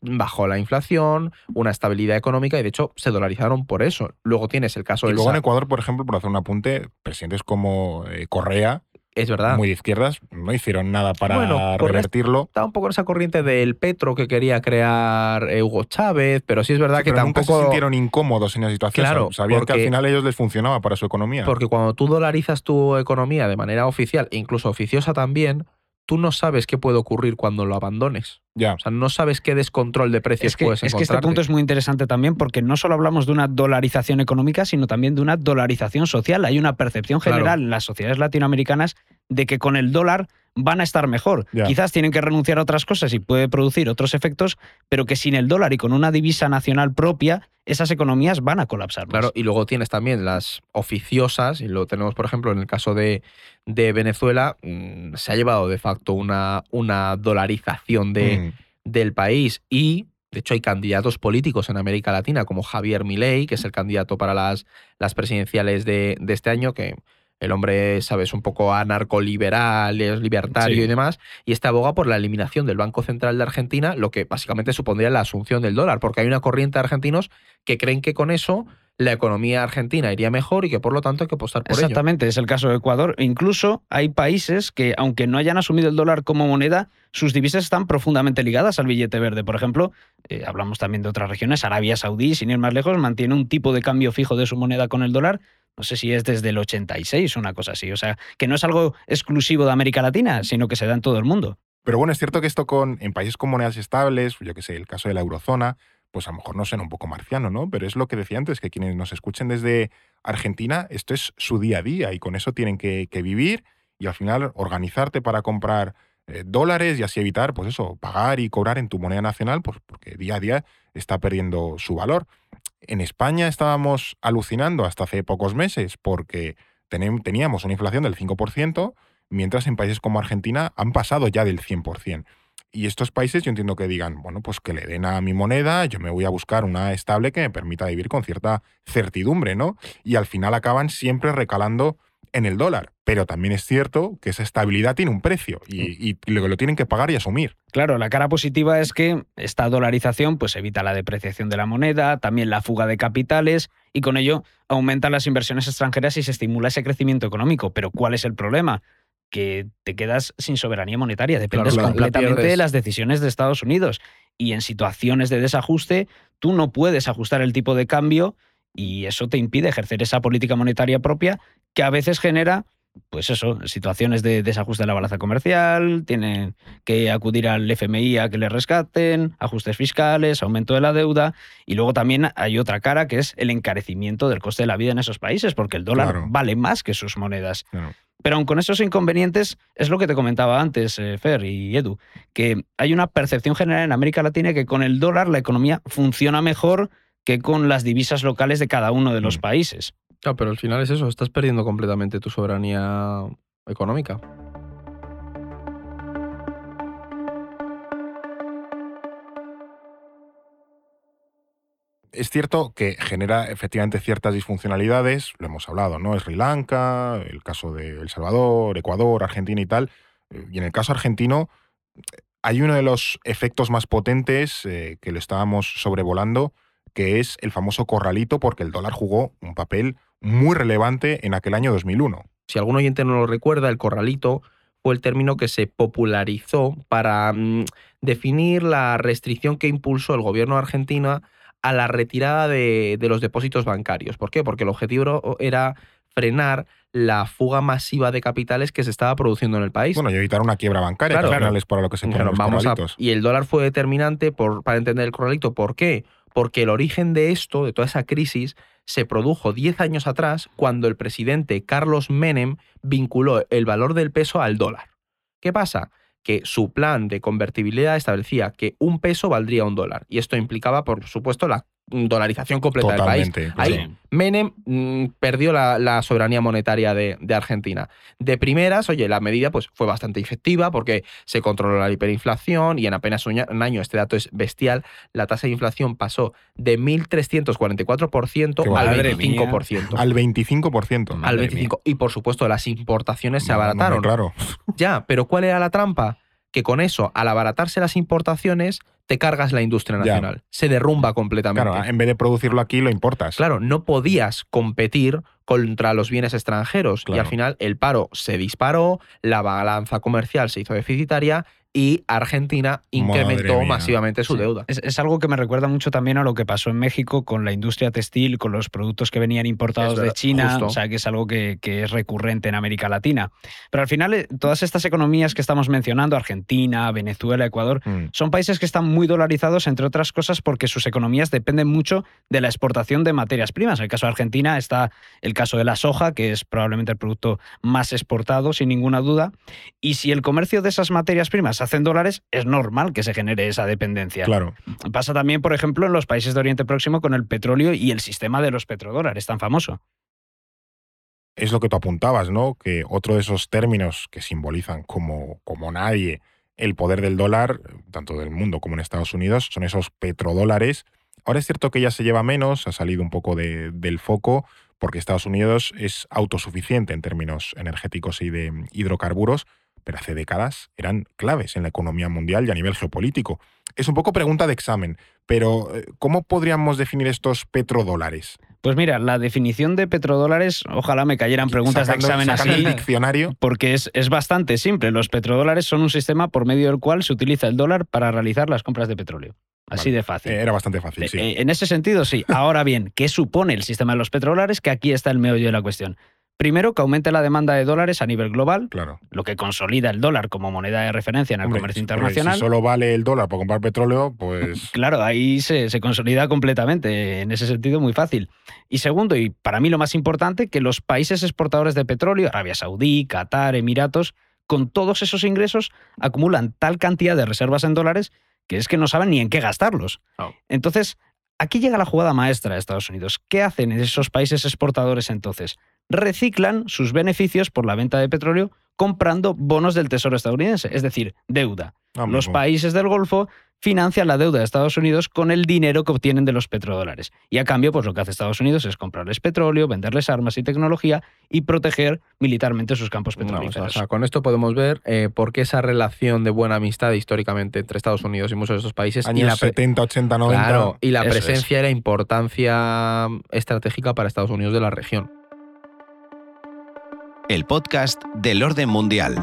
bajó la inflación, una estabilidad económica y de hecho se dolarizaron por eso. Luego tienes el caso y del luego en Ecuador, por ejemplo, por hacer un apunte, presidentes como eh, Correa, Es verdad. muy de izquierdas, no hicieron nada para Bueno, revertirlo. Estaba un poco en esa corriente del Petro que quería crear eh, Hugo Chávez, pero sí es verdad Sí, que pero nunca tampoco... se sintieron incómodos en esa situación. Claro, sabían que al final ellos les funcionaba para su economía. Porque cuando tú dolarizas tu economía de manera oficial e incluso oficiosa también, tú no sabes qué puede ocurrir cuando lo abandones. ya. O sea, no sabes qué descontrol de precios Es que, puedes es que este punto es muy interesante también porque no solo hablamos de una dolarización económica, sino también de una dolarización social. Hay una percepción Claro. general en las sociedades latinoamericanas de que con el dólar van a estar mejor. Ya. Quizás tienen que renunciar a otras cosas y puede producir otros efectos, pero que sin el dólar y con una divisa nacional propia, esas economías van a colapsar. más. Claro, y luego tienes también las oficiosas, y lo tenemos, por ejemplo, en el caso de, de Venezuela, mm, se ha llevado de facto una, una dolarización de, Mm. del país y, de hecho, hay candidatos políticos en América Latina, como Javier Milei, que es el candidato para las, las presidenciales de, de este año, que el hombre, sabes, un poco anarcoliberal, es libertario Sí. y demás, y este aboga por la eliminación del Banco Central de Argentina, lo que básicamente supondría la asunción del dólar, porque hay una corriente de argentinos que creen que con eso la economía argentina iría mejor y que por lo tanto hay que apostar por ello. Exactamente, es el caso de Ecuador. Incluso hay países que, aunque no hayan asumido el dólar como moneda, sus divisas están profundamente ligadas al billete verde. Por ejemplo, eh, hablamos también de otras regiones, Arabia Saudí, sin ir más lejos, mantiene un tipo de cambio fijo de su moneda con el dólar. No sé si es desde el 86, una cosa así. O sea, que no es algo exclusivo de América Latina, sino que se da en todo el mundo. Pero bueno, es cierto que esto con en países con monedas estables, yo que sé, el caso de la eurozona, pues a lo mejor no suena un poco marciano, ¿no? Pero es lo que decía antes, que quienes nos escuchen desde Argentina, esto es su día a día y con eso tienen que, que vivir y al final organizarte para comprar eh, dólares y así evitar, pues eso, pagar y cobrar en tu moneda nacional, pues porque día a día está perdiendo su valor. En España estábamos alucinando hasta hace pocos meses porque teníamos una inflación del 5%, mientras en países como Argentina han pasado ya del 100%. Y estos países yo entiendo que digan, bueno, pues que le den a mi moneda, yo me voy a buscar una estable que me permita vivir con cierta certidumbre, ¿no? Y al final acaban siempre recalando en el dólar. Pero también es cierto que esa estabilidad tiene un precio y, y lo, lo tienen que pagar y asumir. Claro, la cara positiva es que esta dolarización pues, evita la depreciación de la moneda, también la fuga de capitales y con ello aumentan las inversiones extranjeras y se estimula ese crecimiento económico. Pero ¿cuál es el problema? que te quedas sin soberanía monetaria, dependes completamente de las decisiones de Estados Unidos. Y en situaciones de desajuste, tú no puedes ajustar el tipo de cambio y eso te impide ejercer esa política monetaria propia que a veces genera, pues eso, situaciones de desajuste de la balanza comercial, tienen que acudir al FMI a que le rescaten, ajustes fiscales, aumento de la deuda y luego también hay otra cara que es el encarecimiento del coste de la vida en esos países porque el dólar vale más que sus monedas. Pero aun con esos inconvenientes, es lo que te comentaba antes, eh, Fer y Edu, que hay una percepción general en América Latina que con el dólar la economía funciona mejor que con las divisas locales de cada uno de los mm. países. Claro, pero al final es eso, estás perdiendo completamente tu soberanía económica. Es cierto que genera efectivamente ciertas disfuncionalidades, lo hemos hablado, ¿no? Sri Lanka, el caso de El Salvador, Ecuador, Argentina y tal. Y en el caso argentino, hay uno de los efectos más potentes eh, que lo estábamos sobrevolando, que es el famoso corralito, porque el dólar jugó un papel muy relevante en aquel año 2001. Si algún oyente no lo recuerda, el corralito fue el término que se popularizó para mm, definir la restricción que impulsó el gobierno argentino a la retirada de, los depósitos bancarios. ¿Por qué? Porque el objetivo era frenar la fuga masiva de capitales que se estaba produciendo en el país. Bueno, y evitar una quiebra bancaria, claro, que al final es para lo que se ponen los vamos Y el dólar fue determinante por, para entender el corralito. ¿Por qué? Porque el origen de esto, de toda esa crisis, se produjo 10 años atrás cuando el presidente Carlos Menem vinculó el valor del peso al dólar. ¿Qué pasa? que su plan de convertibilidad establecía que un peso valdría un dólar. Y esto implicaba, por supuesto, la dolarización completa del país. Ahí Menem mm, perdió la, soberanía monetaria de, Argentina. De primeras, oye, la medida pues, fue bastante efectiva porque se controló la hiperinflación y en apenas un año, este dato es bestial, la tasa de inflación pasó de 1.344% al 25%. Al 25%. Al 25%. Y por supuesto, las importaciones se abarataron. claro. Ya, pero ¿cuál era la trampa? Que con eso, al abaratarse las importaciones, te cargas la industria nacional. Se derrumba completamente. Claro, en vez de producirlo aquí, lo importas. Claro, no podías competir contra los bienes extranjeros. Y al final el paro se disparó, la balanza comercial se hizo deficitaria y Argentina incrementó masivamente su deuda. Es, algo que me recuerda mucho también a lo que pasó en México con la industria textil, con los productos que venían importados de China, o sea que es algo que, es recurrente en América Latina. Pero al final, eh, todas estas economías que estamos mencionando, Argentina, Venezuela, Ecuador, mm. son países que están muy dolarizados, entre otras cosas, porque sus economías dependen mucho de la exportación de materias primas. En el caso de Argentina está el caso de la soja, que es probablemente el producto más exportado, sin ninguna duda. Y si el comercio de esas materias primas hacen dólares, es normal que se genere esa dependencia. Claro. Pasa también, por ejemplo, en los países de Oriente Próximo con el petróleo y el sistema de los petrodólares tan famoso. Es lo que tú apuntabas, ¿no? Que otro de esos términos que simbolizan como, como nadie el poder del dólar, tanto del mundo como en Estados Unidos, son esos petrodólares. Ahora es cierto que ya se lleva menos, ha salido un poco del foco, porque Estados Unidos es autosuficiente en términos energéticos y de hidrocarburos, pero hace décadas eran claves en la economía mundial y a nivel geopolítico. Es un poco pregunta de examen, pero eh, ¿cómo podríamos definir estos petrodólares? Pues mira, la definición de petrodólares, ojalá me cayeran preguntas de examen así. El diccionario. Porque es, es bastante simple. Los petrodólares son un sistema por medio del cual se utiliza el dólar para realizar las compras de petróleo. Así de fácil. Era bastante fácil, eh, sí. Eh, en ese sentido, sí. Ahora bien, ¿qué supone el sistema de los petrodólares? Que aquí está el meollo de la cuestión. Primero, que aumente la demanda de dólares a nivel global, claro. lo que consolida el dólar como moneda de referencia en el comercio internacional. si solo vale el dólar para comprar petróleo, pues... claro, ahí se, se, consolida completamente, en ese sentido muy fácil. Y segundo, y para mí lo más importante, que los países exportadores de petróleo, Arabia Saudí, Qatar, Emiratos, con todos esos ingresos acumulan tal cantidad de reservas en dólares que es que no saben ni en qué gastarlos. Entonces, aquí llega la jugada maestra de Estados Unidos. ¿Qué hacen esos países exportadores entonces? Reciclan sus beneficios por la venta de petróleo comprando bonos del Tesoro estadounidense, es decir, deuda. Ah, Los países del Golfo financian la deuda de Estados Unidos con el dinero que obtienen de los petrodólares. Y a cambio, pues lo que hace Estados Unidos es comprarles petróleo, venderles armas y tecnología y proteger militarmente sus campos No, o sea, petrolíferos. con esto podemos ver eh, por qué esa relación de buena amistad históricamente entre Estados Unidos y muchos de estos países y Años la, pre- 70, 80, 90. claro, y la es. presencia y la importancia estratégica para Estados Unidos de la región. El podcast del orden mundial.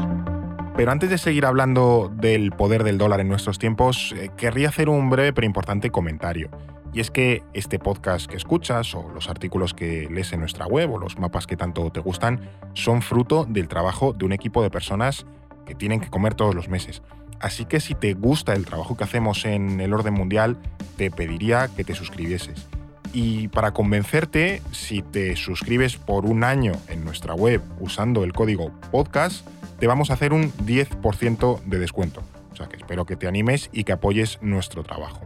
Pero antes de seguir hablando del poder del dólar en nuestros tiempos, eh, querría hacer un breve pero importante comentario. Y es que este podcast que escuchas o los artículos que lees en nuestra web o los mapas que tanto te gustan son fruto del trabajo de un equipo de personas que tienen que comer todos los meses. Así que si te gusta el trabajo que hacemos en el orden mundial, te pediría que te suscribieses. Y para convencerte, si te suscribes por un año en nuestra web usando el código podcast, te vamos a hacer un 10% de descuento. O sea que espero que te animes y que apoyes nuestro trabajo.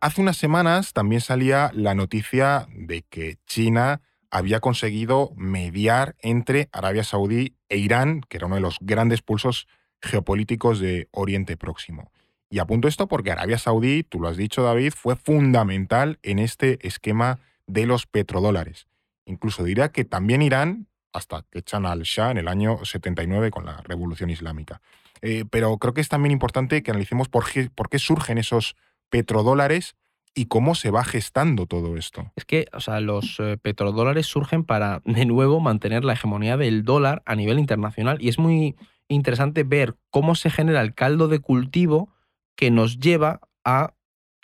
Hace unas semanas también salía la noticia de que China había conseguido mediar entre Arabia Saudí e Irán, que era uno de los grandes pulsos geopolíticos de Oriente Próximo. Y apunto esto porque Arabia Saudí, tú lo has dicho David, fue fundamental en este esquema de los petrodólares. Incluso diría que también Irán, hasta que echan al Shah en el año 79 con la Revolución Islámica. Eh, pero creo que es también importante que analicemos por qué, por qué surgen esos petrodólares y cómo se va gestando todo esto. Es que, los eh, petrodólares surgen para, de nuevo, mantener la hegemonía del dólar a nivel internacional. Y es muy interesante ver cómo se genera el caldo de cultivo que nos lleva a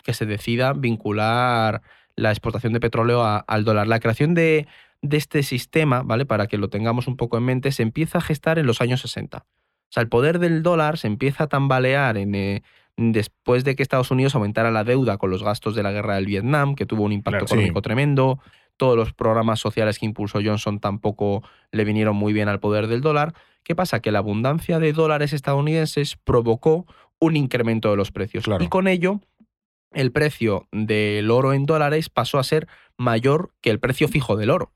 que se decida vincular la exportación de petróleo a- al dólar. La creación de, de este sistema, ¿vale? Para que lo tengamos un poco en mente, se empieza a gestar en los años 60. O sea, el poder del dólar se empieza a tambalear en, eh, después de que Estados Unidos aumentara la deuda con los gastos de la guerra del Vietnam, que tuvo un impacto Claro, sí. económico tremendo. Todos los programas sociales que impulsó Johnson tampoco le vinieron muy bien al poder del dólar. ¿Qué pasa? Que la abundancia de dólares estadounidenses provocó un incremento de los precios. Claro. Y con ello, el precio del oro en dólares pasó a ser mayor que el precio fijo del oro.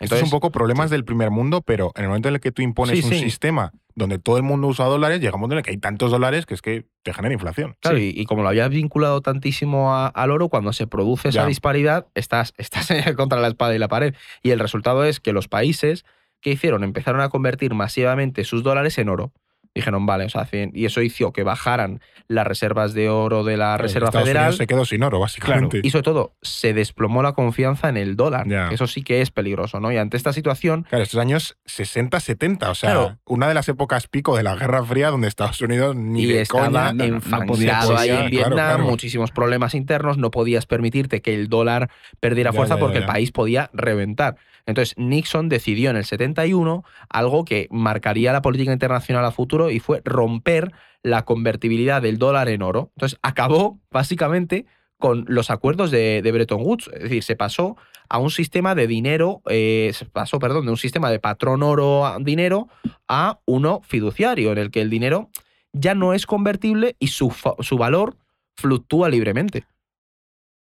Esto es un poco problemas del primer mundo, pero en el momento en el que tú impones Sí, un sí. sistema donde todo el mundo usa dólares, llega un momento en el que hay tantos dólares que es que te genera inflación. Claro, y, y como lo habías vinculado tantísimo a- al oro, cuando se produce esa Ya. disparidad, estás, estás contra la espada y la pared. Y el resultado es que los países, ¿qué hicieron? Empezaron a convertir masivamente sus dólares en oro. Dijeron, vale, o sea, y eso hizo que bajaran las reservas de oro de la Reserva Estados Federal. Unidos se quedó sin oro, básicamente. Y sobre todo, se desplomó la confianza en el dólar. Que Eso sí que es peligroso, ¿no? Y ante esta situación, Claro, estos años 60, 70, o sea, Claro. una de las épocas pico de la Guerra Fría donde Estados Unidos ni y de estaba coña, no, no, ahí en Vietnam, claro. muchísimos problemas internos, no podías permitirte que el dólar perdiera Ya, fuerza ya, ya, porque el país podía reventar. Entonces Nixon decidió en el 71 algo que marcaría la política internacional a futuro y fue romper la convertibilidad del dólar en oro. Entonces acabó básicamente con los acuerdos de, Bretton Woods, es decir, se pasó a un sistema de dinero, eh, se pasó, perdón, de un sistema de patrón oro a dinero a uno fiduciario, en el que el dinero ya no es convertible y su, su valor fluctúa libremente.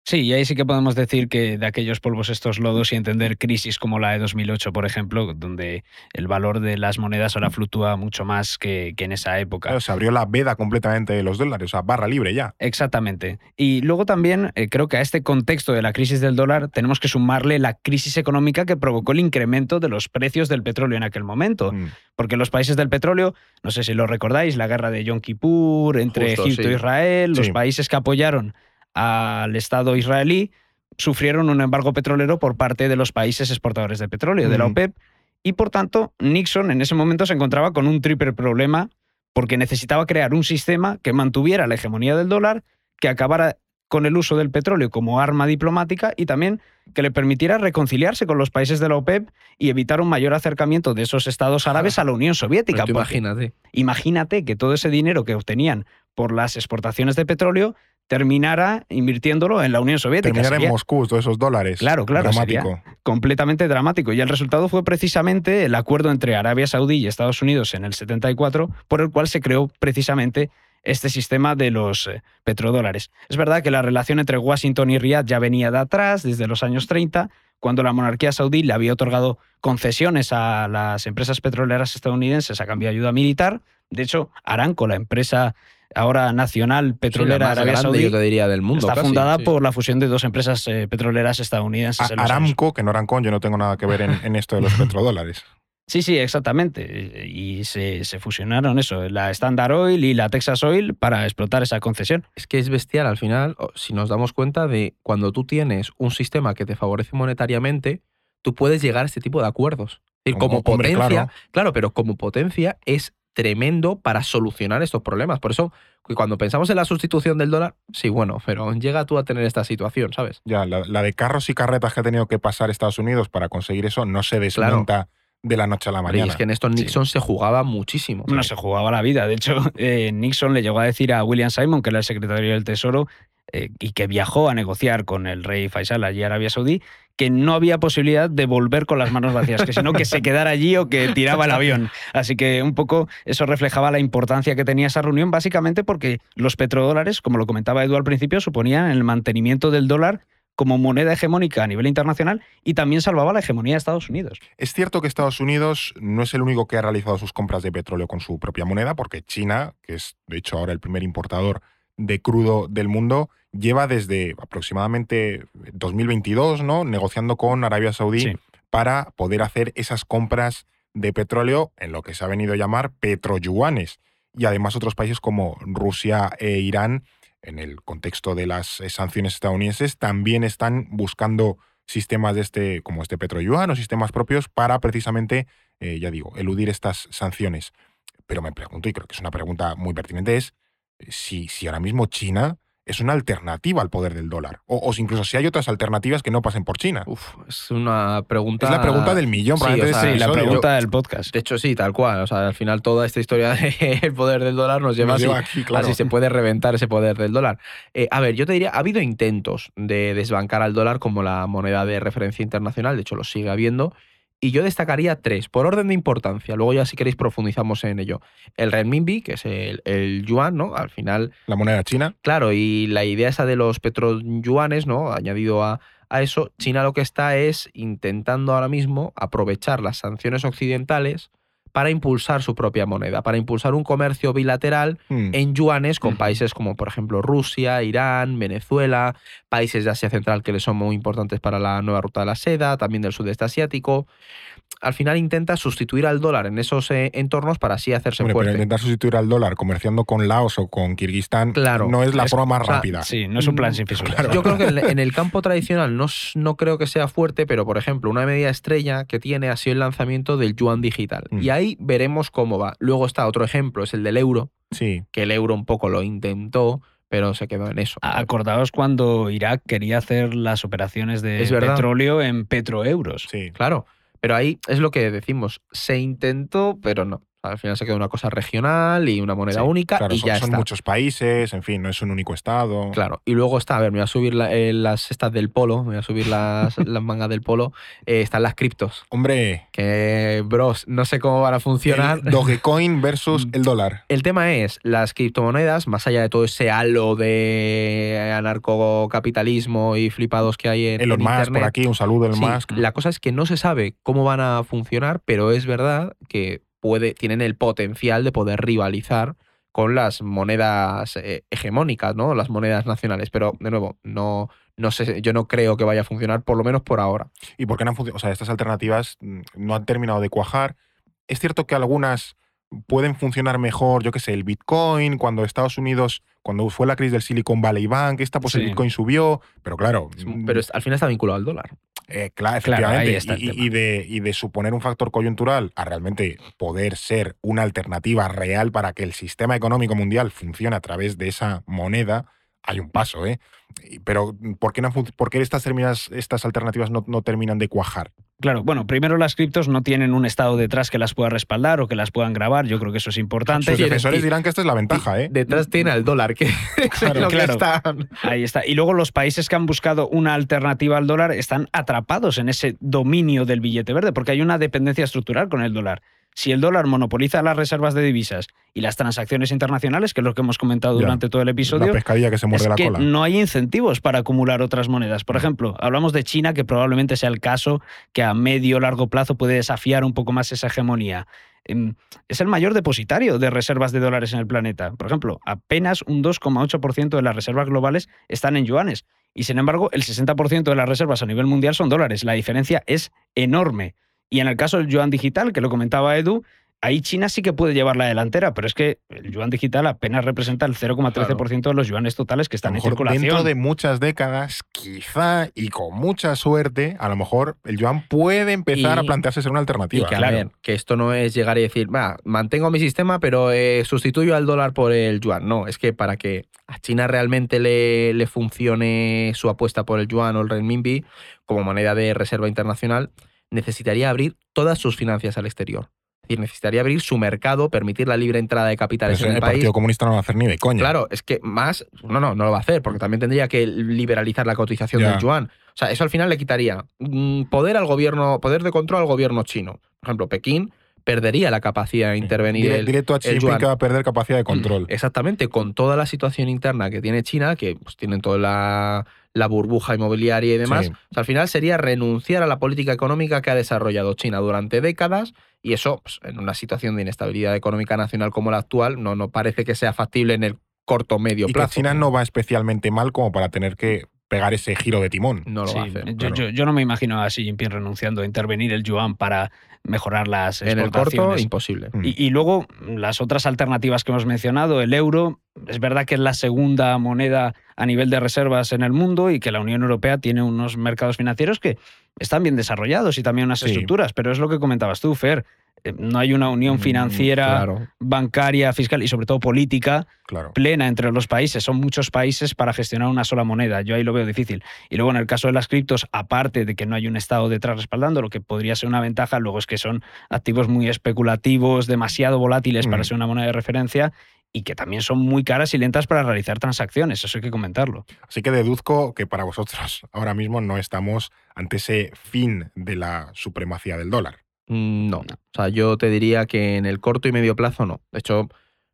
Sí, y ahí sí que podemos decir que de aquellos polvos estos lodos y entender crisis como la de 2008, por ejemplo, donde el valor de las monedas ahora fluctúa mucho más que, que en esa época. Claro, se abrió la veda completamente de los dólares, o sea, barra libre ya. Exactamente. Y luego también eh, creo que a este contexto de la crisis del dólar tenemos que sumarle la crisis económica que provocó el incremento de los precios del petróleo en aquel momento. Mm. Porque los países del petróleo, no sé si lo recordáis, la guerra de Yom Kippur entre Justo, Egipto sí. e Israel, los Sí. países que apoyaron al Estado israelí sufrieron un embargo petrolero por parte de los países exportadores de petróleo, de la. OPEP, y por tanto Nixon en ese momento se encontraba con un triple problema porque necesitaba crear un sistema que mantuviera la hegemonía del dólar, que acabara con el uso del petróleo como arma diplomática y también que le permitiera reconciliarse con los países de la OPEP y evitar un mayor acercamiento de esos estados árabes a la Unión Soviética. Imagínate. imagínate que todo ese dinero que obtenían por las exportaciones de petróleo terminara invirtiéndolo en la Unión Soviética. Terminar en Moscú todos esos dólares. Claro, claro, Dramático. completamente dramático. Y el resultado fue precisamente el acuerdo entre Arabia Saudí y Estados Unidos en el 74, por el cual se creó precisamente este sistema de los eh, petrodólares. Es verdad que la relación entre Washington y Riyadh ya venía de atrás, desde los años 30, cuando la monarquía saudí le había otorgado concesiones a las empresas petroleras estadounidenses a cambio de ayuda militar. De hecho, Aramco, la empresa ahora nacional petrolera Arabia Saudí, yo te diría, del mundo. Está fundada por la fusión de dos empresas eh, petroleras estadounidenses. Aramco, que no Arancón, yo no tengo nada que ver en, esto de los petrodólares. Sí, sí, exactamente. Y se, fusionaron eso, la Standard Oil y la Texas Oil para explotar esa concesión. Es que es bestial al final, si nos damos cuenta de cuando tú tienes un sistema que te favorece monetariamente, tú puedes llegar a este tipo de acuerdos. como, potencia, claro, pero como potencia es tremendo para solucionar estos problemas. Por eso, cuando pensamos en la sustitución del dólar, sí, bueno, pero llega tú a tener esta situación, ¿sabes? Ya, la, de carros y carretas que ha tenido que pasar Estados Unidos para conseguir eso no se desmonta. De la noche a la mañana. Y es que en esto Nixon se jugaba muchísimo. No se jugaba la vida. De hecho, eh, Nixon le llegó a decir a William Simon, que era el secretario del Tesoro, eh, y que viajó a negociar con el rey Faisal allí en Arabia Saudí, que no había posibilidad de volver con las manos vacías, que sino que se quedara allí o que tiraba el avión. Así que un poco eso reflejaba la importancia que tenía esa reunión, básicamente porque los petrodólares, como lo comentaba Edu al principio, suponían el mantenimiento del dólar como moneda hegemónica a nivel internacional y también salvaba la hegemonía de Estados Unidos. Es cierto que Estados Unidos no es el único que ha realizado sus compras de petróleo con su propia moneda, porque China, que es de hecho ahora el primer importador de crudo del mundo, lleva desde aproximadamente 2022, ¿no? Negociando con Arabia Saudí para poder hacer esas compras de petróleo en lo que se ha venido a llamar petroyuanes. Y además otros países como Rusia e Irán, en el contexto de las sanciones estadounidenses, también están buscando sistemas de este, como este petroyuan o sistemas propios para precisamente, eh, ya digo, eludir estas sanciones. Pero me pregunto, y creo que es una pregunta muy pertinente, es si, si ahora mismo China es una alternativa al poder del dólar. O, incluso si hay otras alternativas que no pasen por China. Uf, es una pregunta. Es la pregunta del millón, sí, la pregunta del podcast. De hecho, sí, tal cual. O sea, al final toda esta historia del poder del dólar nos lleva, así, aquí, así se puede reventar ese poder del dólar. Eh, a ver, yo te diría, ha habido intentos de desbancar al dólar como la moneda de referencia internacional, de hecho lo sigue habiendo. Y yo destacaría tres, por orden de importancia. Luego ya si queréis profundizamos en ello. El renminbi, que es el, yuan, ¿no? Al final... La moneda china. Claro, y la idea esa de los petroyuanes, ¿no? Añadido a, a eso, China lo que está es intentando ahora mismo aprovechar las sanciones occidentales para impulsar su propia moneda, para impulsar un comercio bilateral hmm. en yuanes con países como por ejemplo Rusia, Irán, Venezuela, países de Asia Central que le son muy importantes para la nueva ruta de la seda, también del sudeste asiático al final intenta sustituir al dólar en esos eh, entornos para así hacerse fuerte. Pero intentar sustituir al dólar comerciando con Laos o con Kirguistán claro, no es la forma más rápida. Sí, no es un plan sin fisuras. Yo creo que en el campo tradicional no, no creo que sea fuerte, pero por ejemplo, una medida estrella que tiene ha sido el lanzamiento del yuan digital. Mm. Y ahí veremos cómo va. Luego está otro ejemplo, es el del euro, sí. que el euro un poco lo intentó pero se quedó en eso. Acordaos cuando Irak quería hacer las operaciones de petróleo en petroeuros. Sí, claro. Pero ahí es lo que decimos, se intentó, pero no. Al final se queda una cosa regional y una moneda única y son, ya son muchos países, en fin, no es un único estado. Claro, y luego está, a ver, me voy a subir eh, las estas del polo, me voy a subir las, las mangas del polo, eh, están las criptos. Hombre. Que, bros, no sé cómo van a funcionar. Dogecoin versus el dólar. El tema es, las criptomonedas, más allá de todo ese halo de anarcocapitalismo y flipados que hay en, Elon Musk por aquí, un saludo Elon Musk. La cosa es que no se sabe cómo van a funcionar, pero es verdad que tienen el potencial de poder rivalizar con las monedas eh, hegemónicas, ¿no? Las monedas nacionales. Pero, de nuevo, no, no sé, yo no creo que vaya a funcionar, por lo menos por ahora. ¿Y por qué no han funcionado? O sea, estas alternativas mm, no han terminado de cuajar. Es cierto que algunas pueden funcionar mejor, yo qué sé, el Bitcoin, cuando Estados Unidos, cuando fue la crisis del Silicon Valley Bank, esta pues el Bitcoin subió, pero claro. Pero al final está vinculado al dólar. Eh, claro, efectivamente. y, de, y de suponer un factor coyuntural a realmente poder ser una alternativa real para que el sistema económico mundial funcione a través de esa moneda, hay un paso, ¿eh? Pero ¿por qué, no, por qué estas, estas alternativas no, no, terminan de cuajar? Claro, bueno, primero las criptos no tienen un estado detrás que las pueda respaldar o que las puedan grabar, yo creo que eso es importante. Sus defensores dirán que esta es la ventaja, ¿eh? Detrás tiene al dólar, que claro, Ahí está. Y luego los países que han buscado una alternativa al dólar están atrapados en ese dominio del billete verde, porque hay una dependencia estructural con el dólar. si el dólar monopoliza las reservas de divisas y las transacciones internacionales, que es lo que hemos comentado durante todo el episodio, la pescadilla que se muerde es la que cola. no hay para acumular otras monedas. Por ejemplo, hablamos de China, que probablemente sea el caso que a medio o largo plazo puede desafiar un poco más esa hegemonía. Em, es el mayor depositario de reservas de dólares en el planeta. Por ejemplo, apenas un 2,8% de las reservas globales están en yuanes. Y sin embargo, el 60% de las reservas a nivel mundial son dólares. La diferencia es enorme. Y en el caso del yuan digital, que lo comentaba Edu, ahí China sí que puede llevar la delantera, pero es que el yuan digital apenas representa el 0,13% de los yuanes totales que a están en mejor circulación. dentro de muchas décadas, quizá y con mucha suerte, a lo mejor el yuan puede empezar Y- a plantearse ser una Y alternativa. que, a Claro. ver, que esto no es llegar y decir, va, mantengo mi sistema, pero eh, sustituyo al dólar por el yuan. No, es que para que a China realmente le, le funcione su apuesta por el yuan o el renminbi como moneda de reserva internacional, necesitaría abrir todas sus finanzas al exterior. Es decir, necesitaría abrir su mercado, permitir la libre entrada de capitales Pero en el, el país. Partido Comunista no lo va a hacer ni de coña. Claro, es que más, no, no, no lo va a hacer, porque también tendría que liberalizar la cotización Ya. del yuan. O sea, eso al final le quitaría mm, poder al gobierno, poder de control al gobierno chino. Por ejemplo, Pekín perdería la capacidad de intervenir. Dire- el- directo a Xi el Jinping yuan. que va a perder capacidad de control. Exactamente, con toda la situación interna que tiene China, que pues, tienen toda la, la burbuja inmobiliaria y demás, Sí. o sea, al final sería renunciar a la política económica que ha desarrollado China durante décadas y eso, pues, en una situación de inestabilidad económica nacional como la actual, no, no parece que sea factible en el corto medio y que plazo. China no va especialmente mal como para tener que pegar ese giro de timón. No lo Sí, va a hacer. yo, claro. yo- yo no me imagino a Xi Jinping renunciando a intervenir el yuan para mejorar las En el corto, exportaciones. imposible. Mm. Y, y luego las otras alternativas que hemos mencionado, el euro, es verdad que es la segunda moneda a nivel de reservas en el mundo y que la Unión Europea tiene unos mercados financieros que están bien desarrollados y también unas Sí. estructuras, pero es lo que comentabas tú, Fer. eh, No hay una unión Mm, financiera, Claro. bancaria, fiscal y sobre todo política Claro. plena entre los países. Son muchos países para gestionar una sola moneda. Yo ahí lo veo difícil. Y luego en el caso de las criptos, aparte de que no hay un Estado detrás respaldando, lo que podría ser una ventaja, luego es que son activos muy especulativos, demasiado volátiles para Mm. ser una moneda de referencia y que también son muy caras y lentas para realizar transacciones. Eso hay que comentarlo. Así que deduzco que para vosotros ahora mismo no estamos ante ese fin de la supremacía del dólar. Mm, No. O sea, yo te diría que en el corto y medio plazo no. De hecho,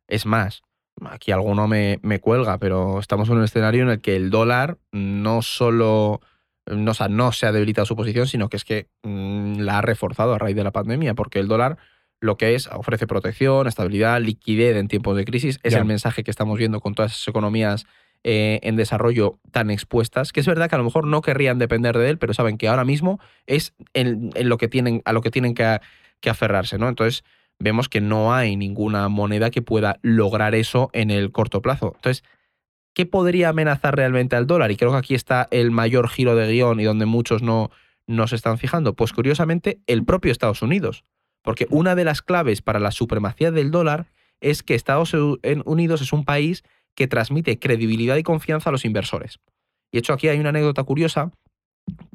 es más. Aquí alguno me, me cuelga, pero estamos en un escenario en el que el dólar no solo no, o sea, no se ha debilitado su posición, sino que es que mm, la ha reforzado a raíz de la pandemia, porque el dólar lo que es ofrece protección, estabilidad, liquidez en tiempos de crisis. Es el mensaje que estamos viendo con todas esas economías eh, en desarrollo tan expuestas, que es verdad que a lo mejor no querrían depender de él, pero saben que ahora mismo es en, en lo que tienen, a lo que tienen que, que aferrarse, ¿no? Entonces, vemos que no hay ninguna moneda que pueda lograr eso en el corto plazo. Entonces, ¿qué podría amenazar realmente al dólar? Y creo que aquí está el mayor giro de guion y donde muchos no, no se están fijando. Pues curiosamente, el propio Estados Unidos. Porque una de las claves para la supremacía del dólar es que Estados Unidos es un país que transmite credibilidad y confianza a los inversores. Y de hecho, aquí hay una anécdota curiosa.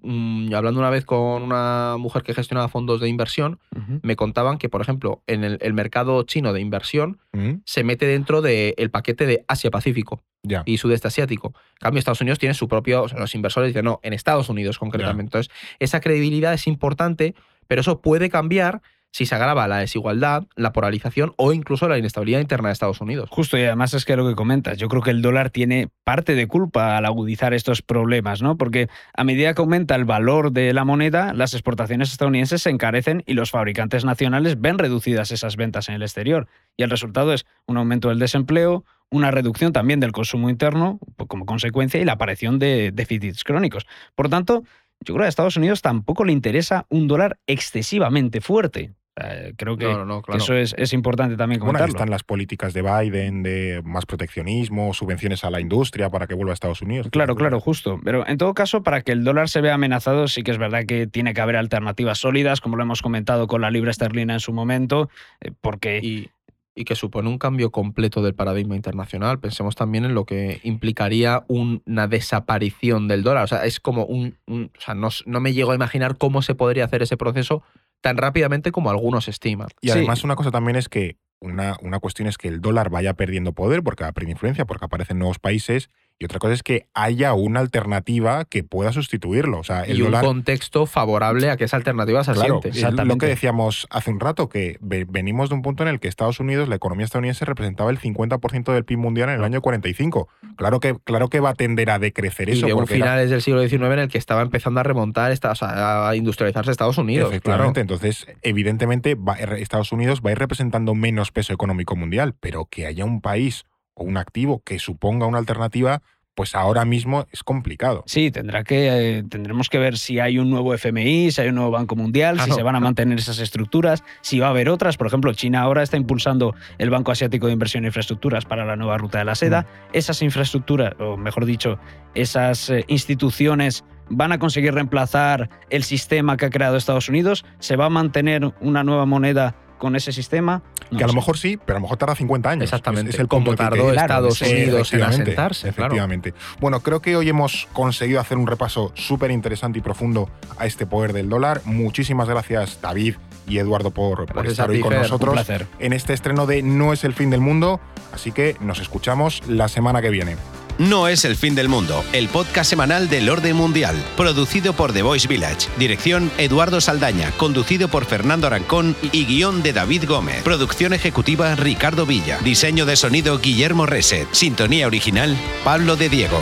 Mm, hablando una vez con una mujer que gestionaba fondos de inversión, me contaban que, por ejemplo, en el, el mercado chino de inversión ¿Mm? se mete dentro del paquete de Asia-Pacífico y sudeste asiático. En cambio, Estados Unidos tiene su propio, o sea, los inversores dicen, no, en Estados Unidos concretamente. Entonces, esa credibilidad es importante, pero eso puede cambiar si se agrava la desigualdad, la polarización o incluso la inestabilidad interna de Estados Unidos. Justo, y además es que lo que comentas, yo creo que el dólar tiene parte de culpa al agudizar estos problemas, ¿no? Porque a medida que aumenta el valor de la moneda, las exportaciones estadounidenses se encarecen y los fabricantes nacionales ven reducidas esas ventas en el exterior. Y el resultado es un aumento del desempleo, una reducción también del consumo interno pues, como consecuencia y la aparición de déficits crónicos. Por tanto, yo creo que a Estados Unidos tampoco le interesa un dólar excesivamente fuerte. Eh, creo que, No, no, no, que claro. eso es, es importante también Bueno, comentarlo. están las políticas de Biden de más proteccionismo, subvenciones a la industria para que vuelva a Estados Unidos. Claro, claro, justo. Pero en todo caso, para que el dólar se vea amenazado, sí que es verdad que tiene que haber alternativas sólidas, como lo hemos comentado con la libra esterlina en su momento, eh, porque y, y que supone un cambio completo del paradigma internacional. Pensemos también en lo que implicaría una desaparición del dólar. O sea, es como un... un- o sea, no, no me llego a imaginar cómo se podría hacer ese proceso tan rápidamente como algunos estiman. Y Sí. además una cosa también es que una, una cuestión es que el dólar vaya perdiendo poder porque va a perder influencia, porque aparecen nuevos países y otra cosa es que haya una alternativa que pueda sustituirlo. O sea, el y un dólar, contexto favorable a que esa alternativa se Claro, asiente. es lo que decíamos hace un rato, que ve- venimos de un punto en el que Estados Unidos, la economía estadounidense representaba el 50% del PIB mundial en el año 45. Claro que, claro que va a tender a decrecer Y eso. de un era- finales del siglo XIX en el que estaba empezando a remontar, esta- o sea, a industrializarse Estados Unidos. Efectivamente, entonces evidentemente va- Estados Unidos va a ir representando menos peso económico mundial, pero que haya un país o un activo que suponga una alternativa, pues ahora mismo es complicado. Sí, tendrá que, eh, tendremos que ver si hay un nuevo FMI, si hay un nuevo Banco Mundial, si se van a mantener esas estructuras, si va a haber otras. Por ejemplo, China ahora está impulsando el Banco Asiático de Inversión e Infraestructuras para la nueva ruta de la seda. Esas infraestructuras, o mejor dicho, esas eh, instituciones van a conseguir reemplazar el sistema que ha creado Estados Unidos. ¿Se va a mantener una nueva moneda con ese sistema? No que a lo sé. mejor sí, pero a lo mejor tarda 50 años. Exactamente. Es, es el como tardó que- Claro, Estados sí, Unidos en Efectivamente, asentarse. claro. Efectivamente. Bueno, creo que hoy hemos conseguido hacer un repaso súper interesante y profundo a este poder del dólar. Muchísimas gracias, David y Eduardo, por, por estar hoy con Fer. Nosotros placer. en este estreno de No es el fin del mundo. Así que nos escuchamos la semana que viene. No es el fin del mundo, el podcast semanal del orden mundial, producido por The Voice Village, dirección Eduardo Saldaña, conducido por Fernando Arancón y guion de David Gómez, producción ejecutiva Ricardo Villa, diseño de sonido Guillermo Reset, sintonía original Pablo de Diego.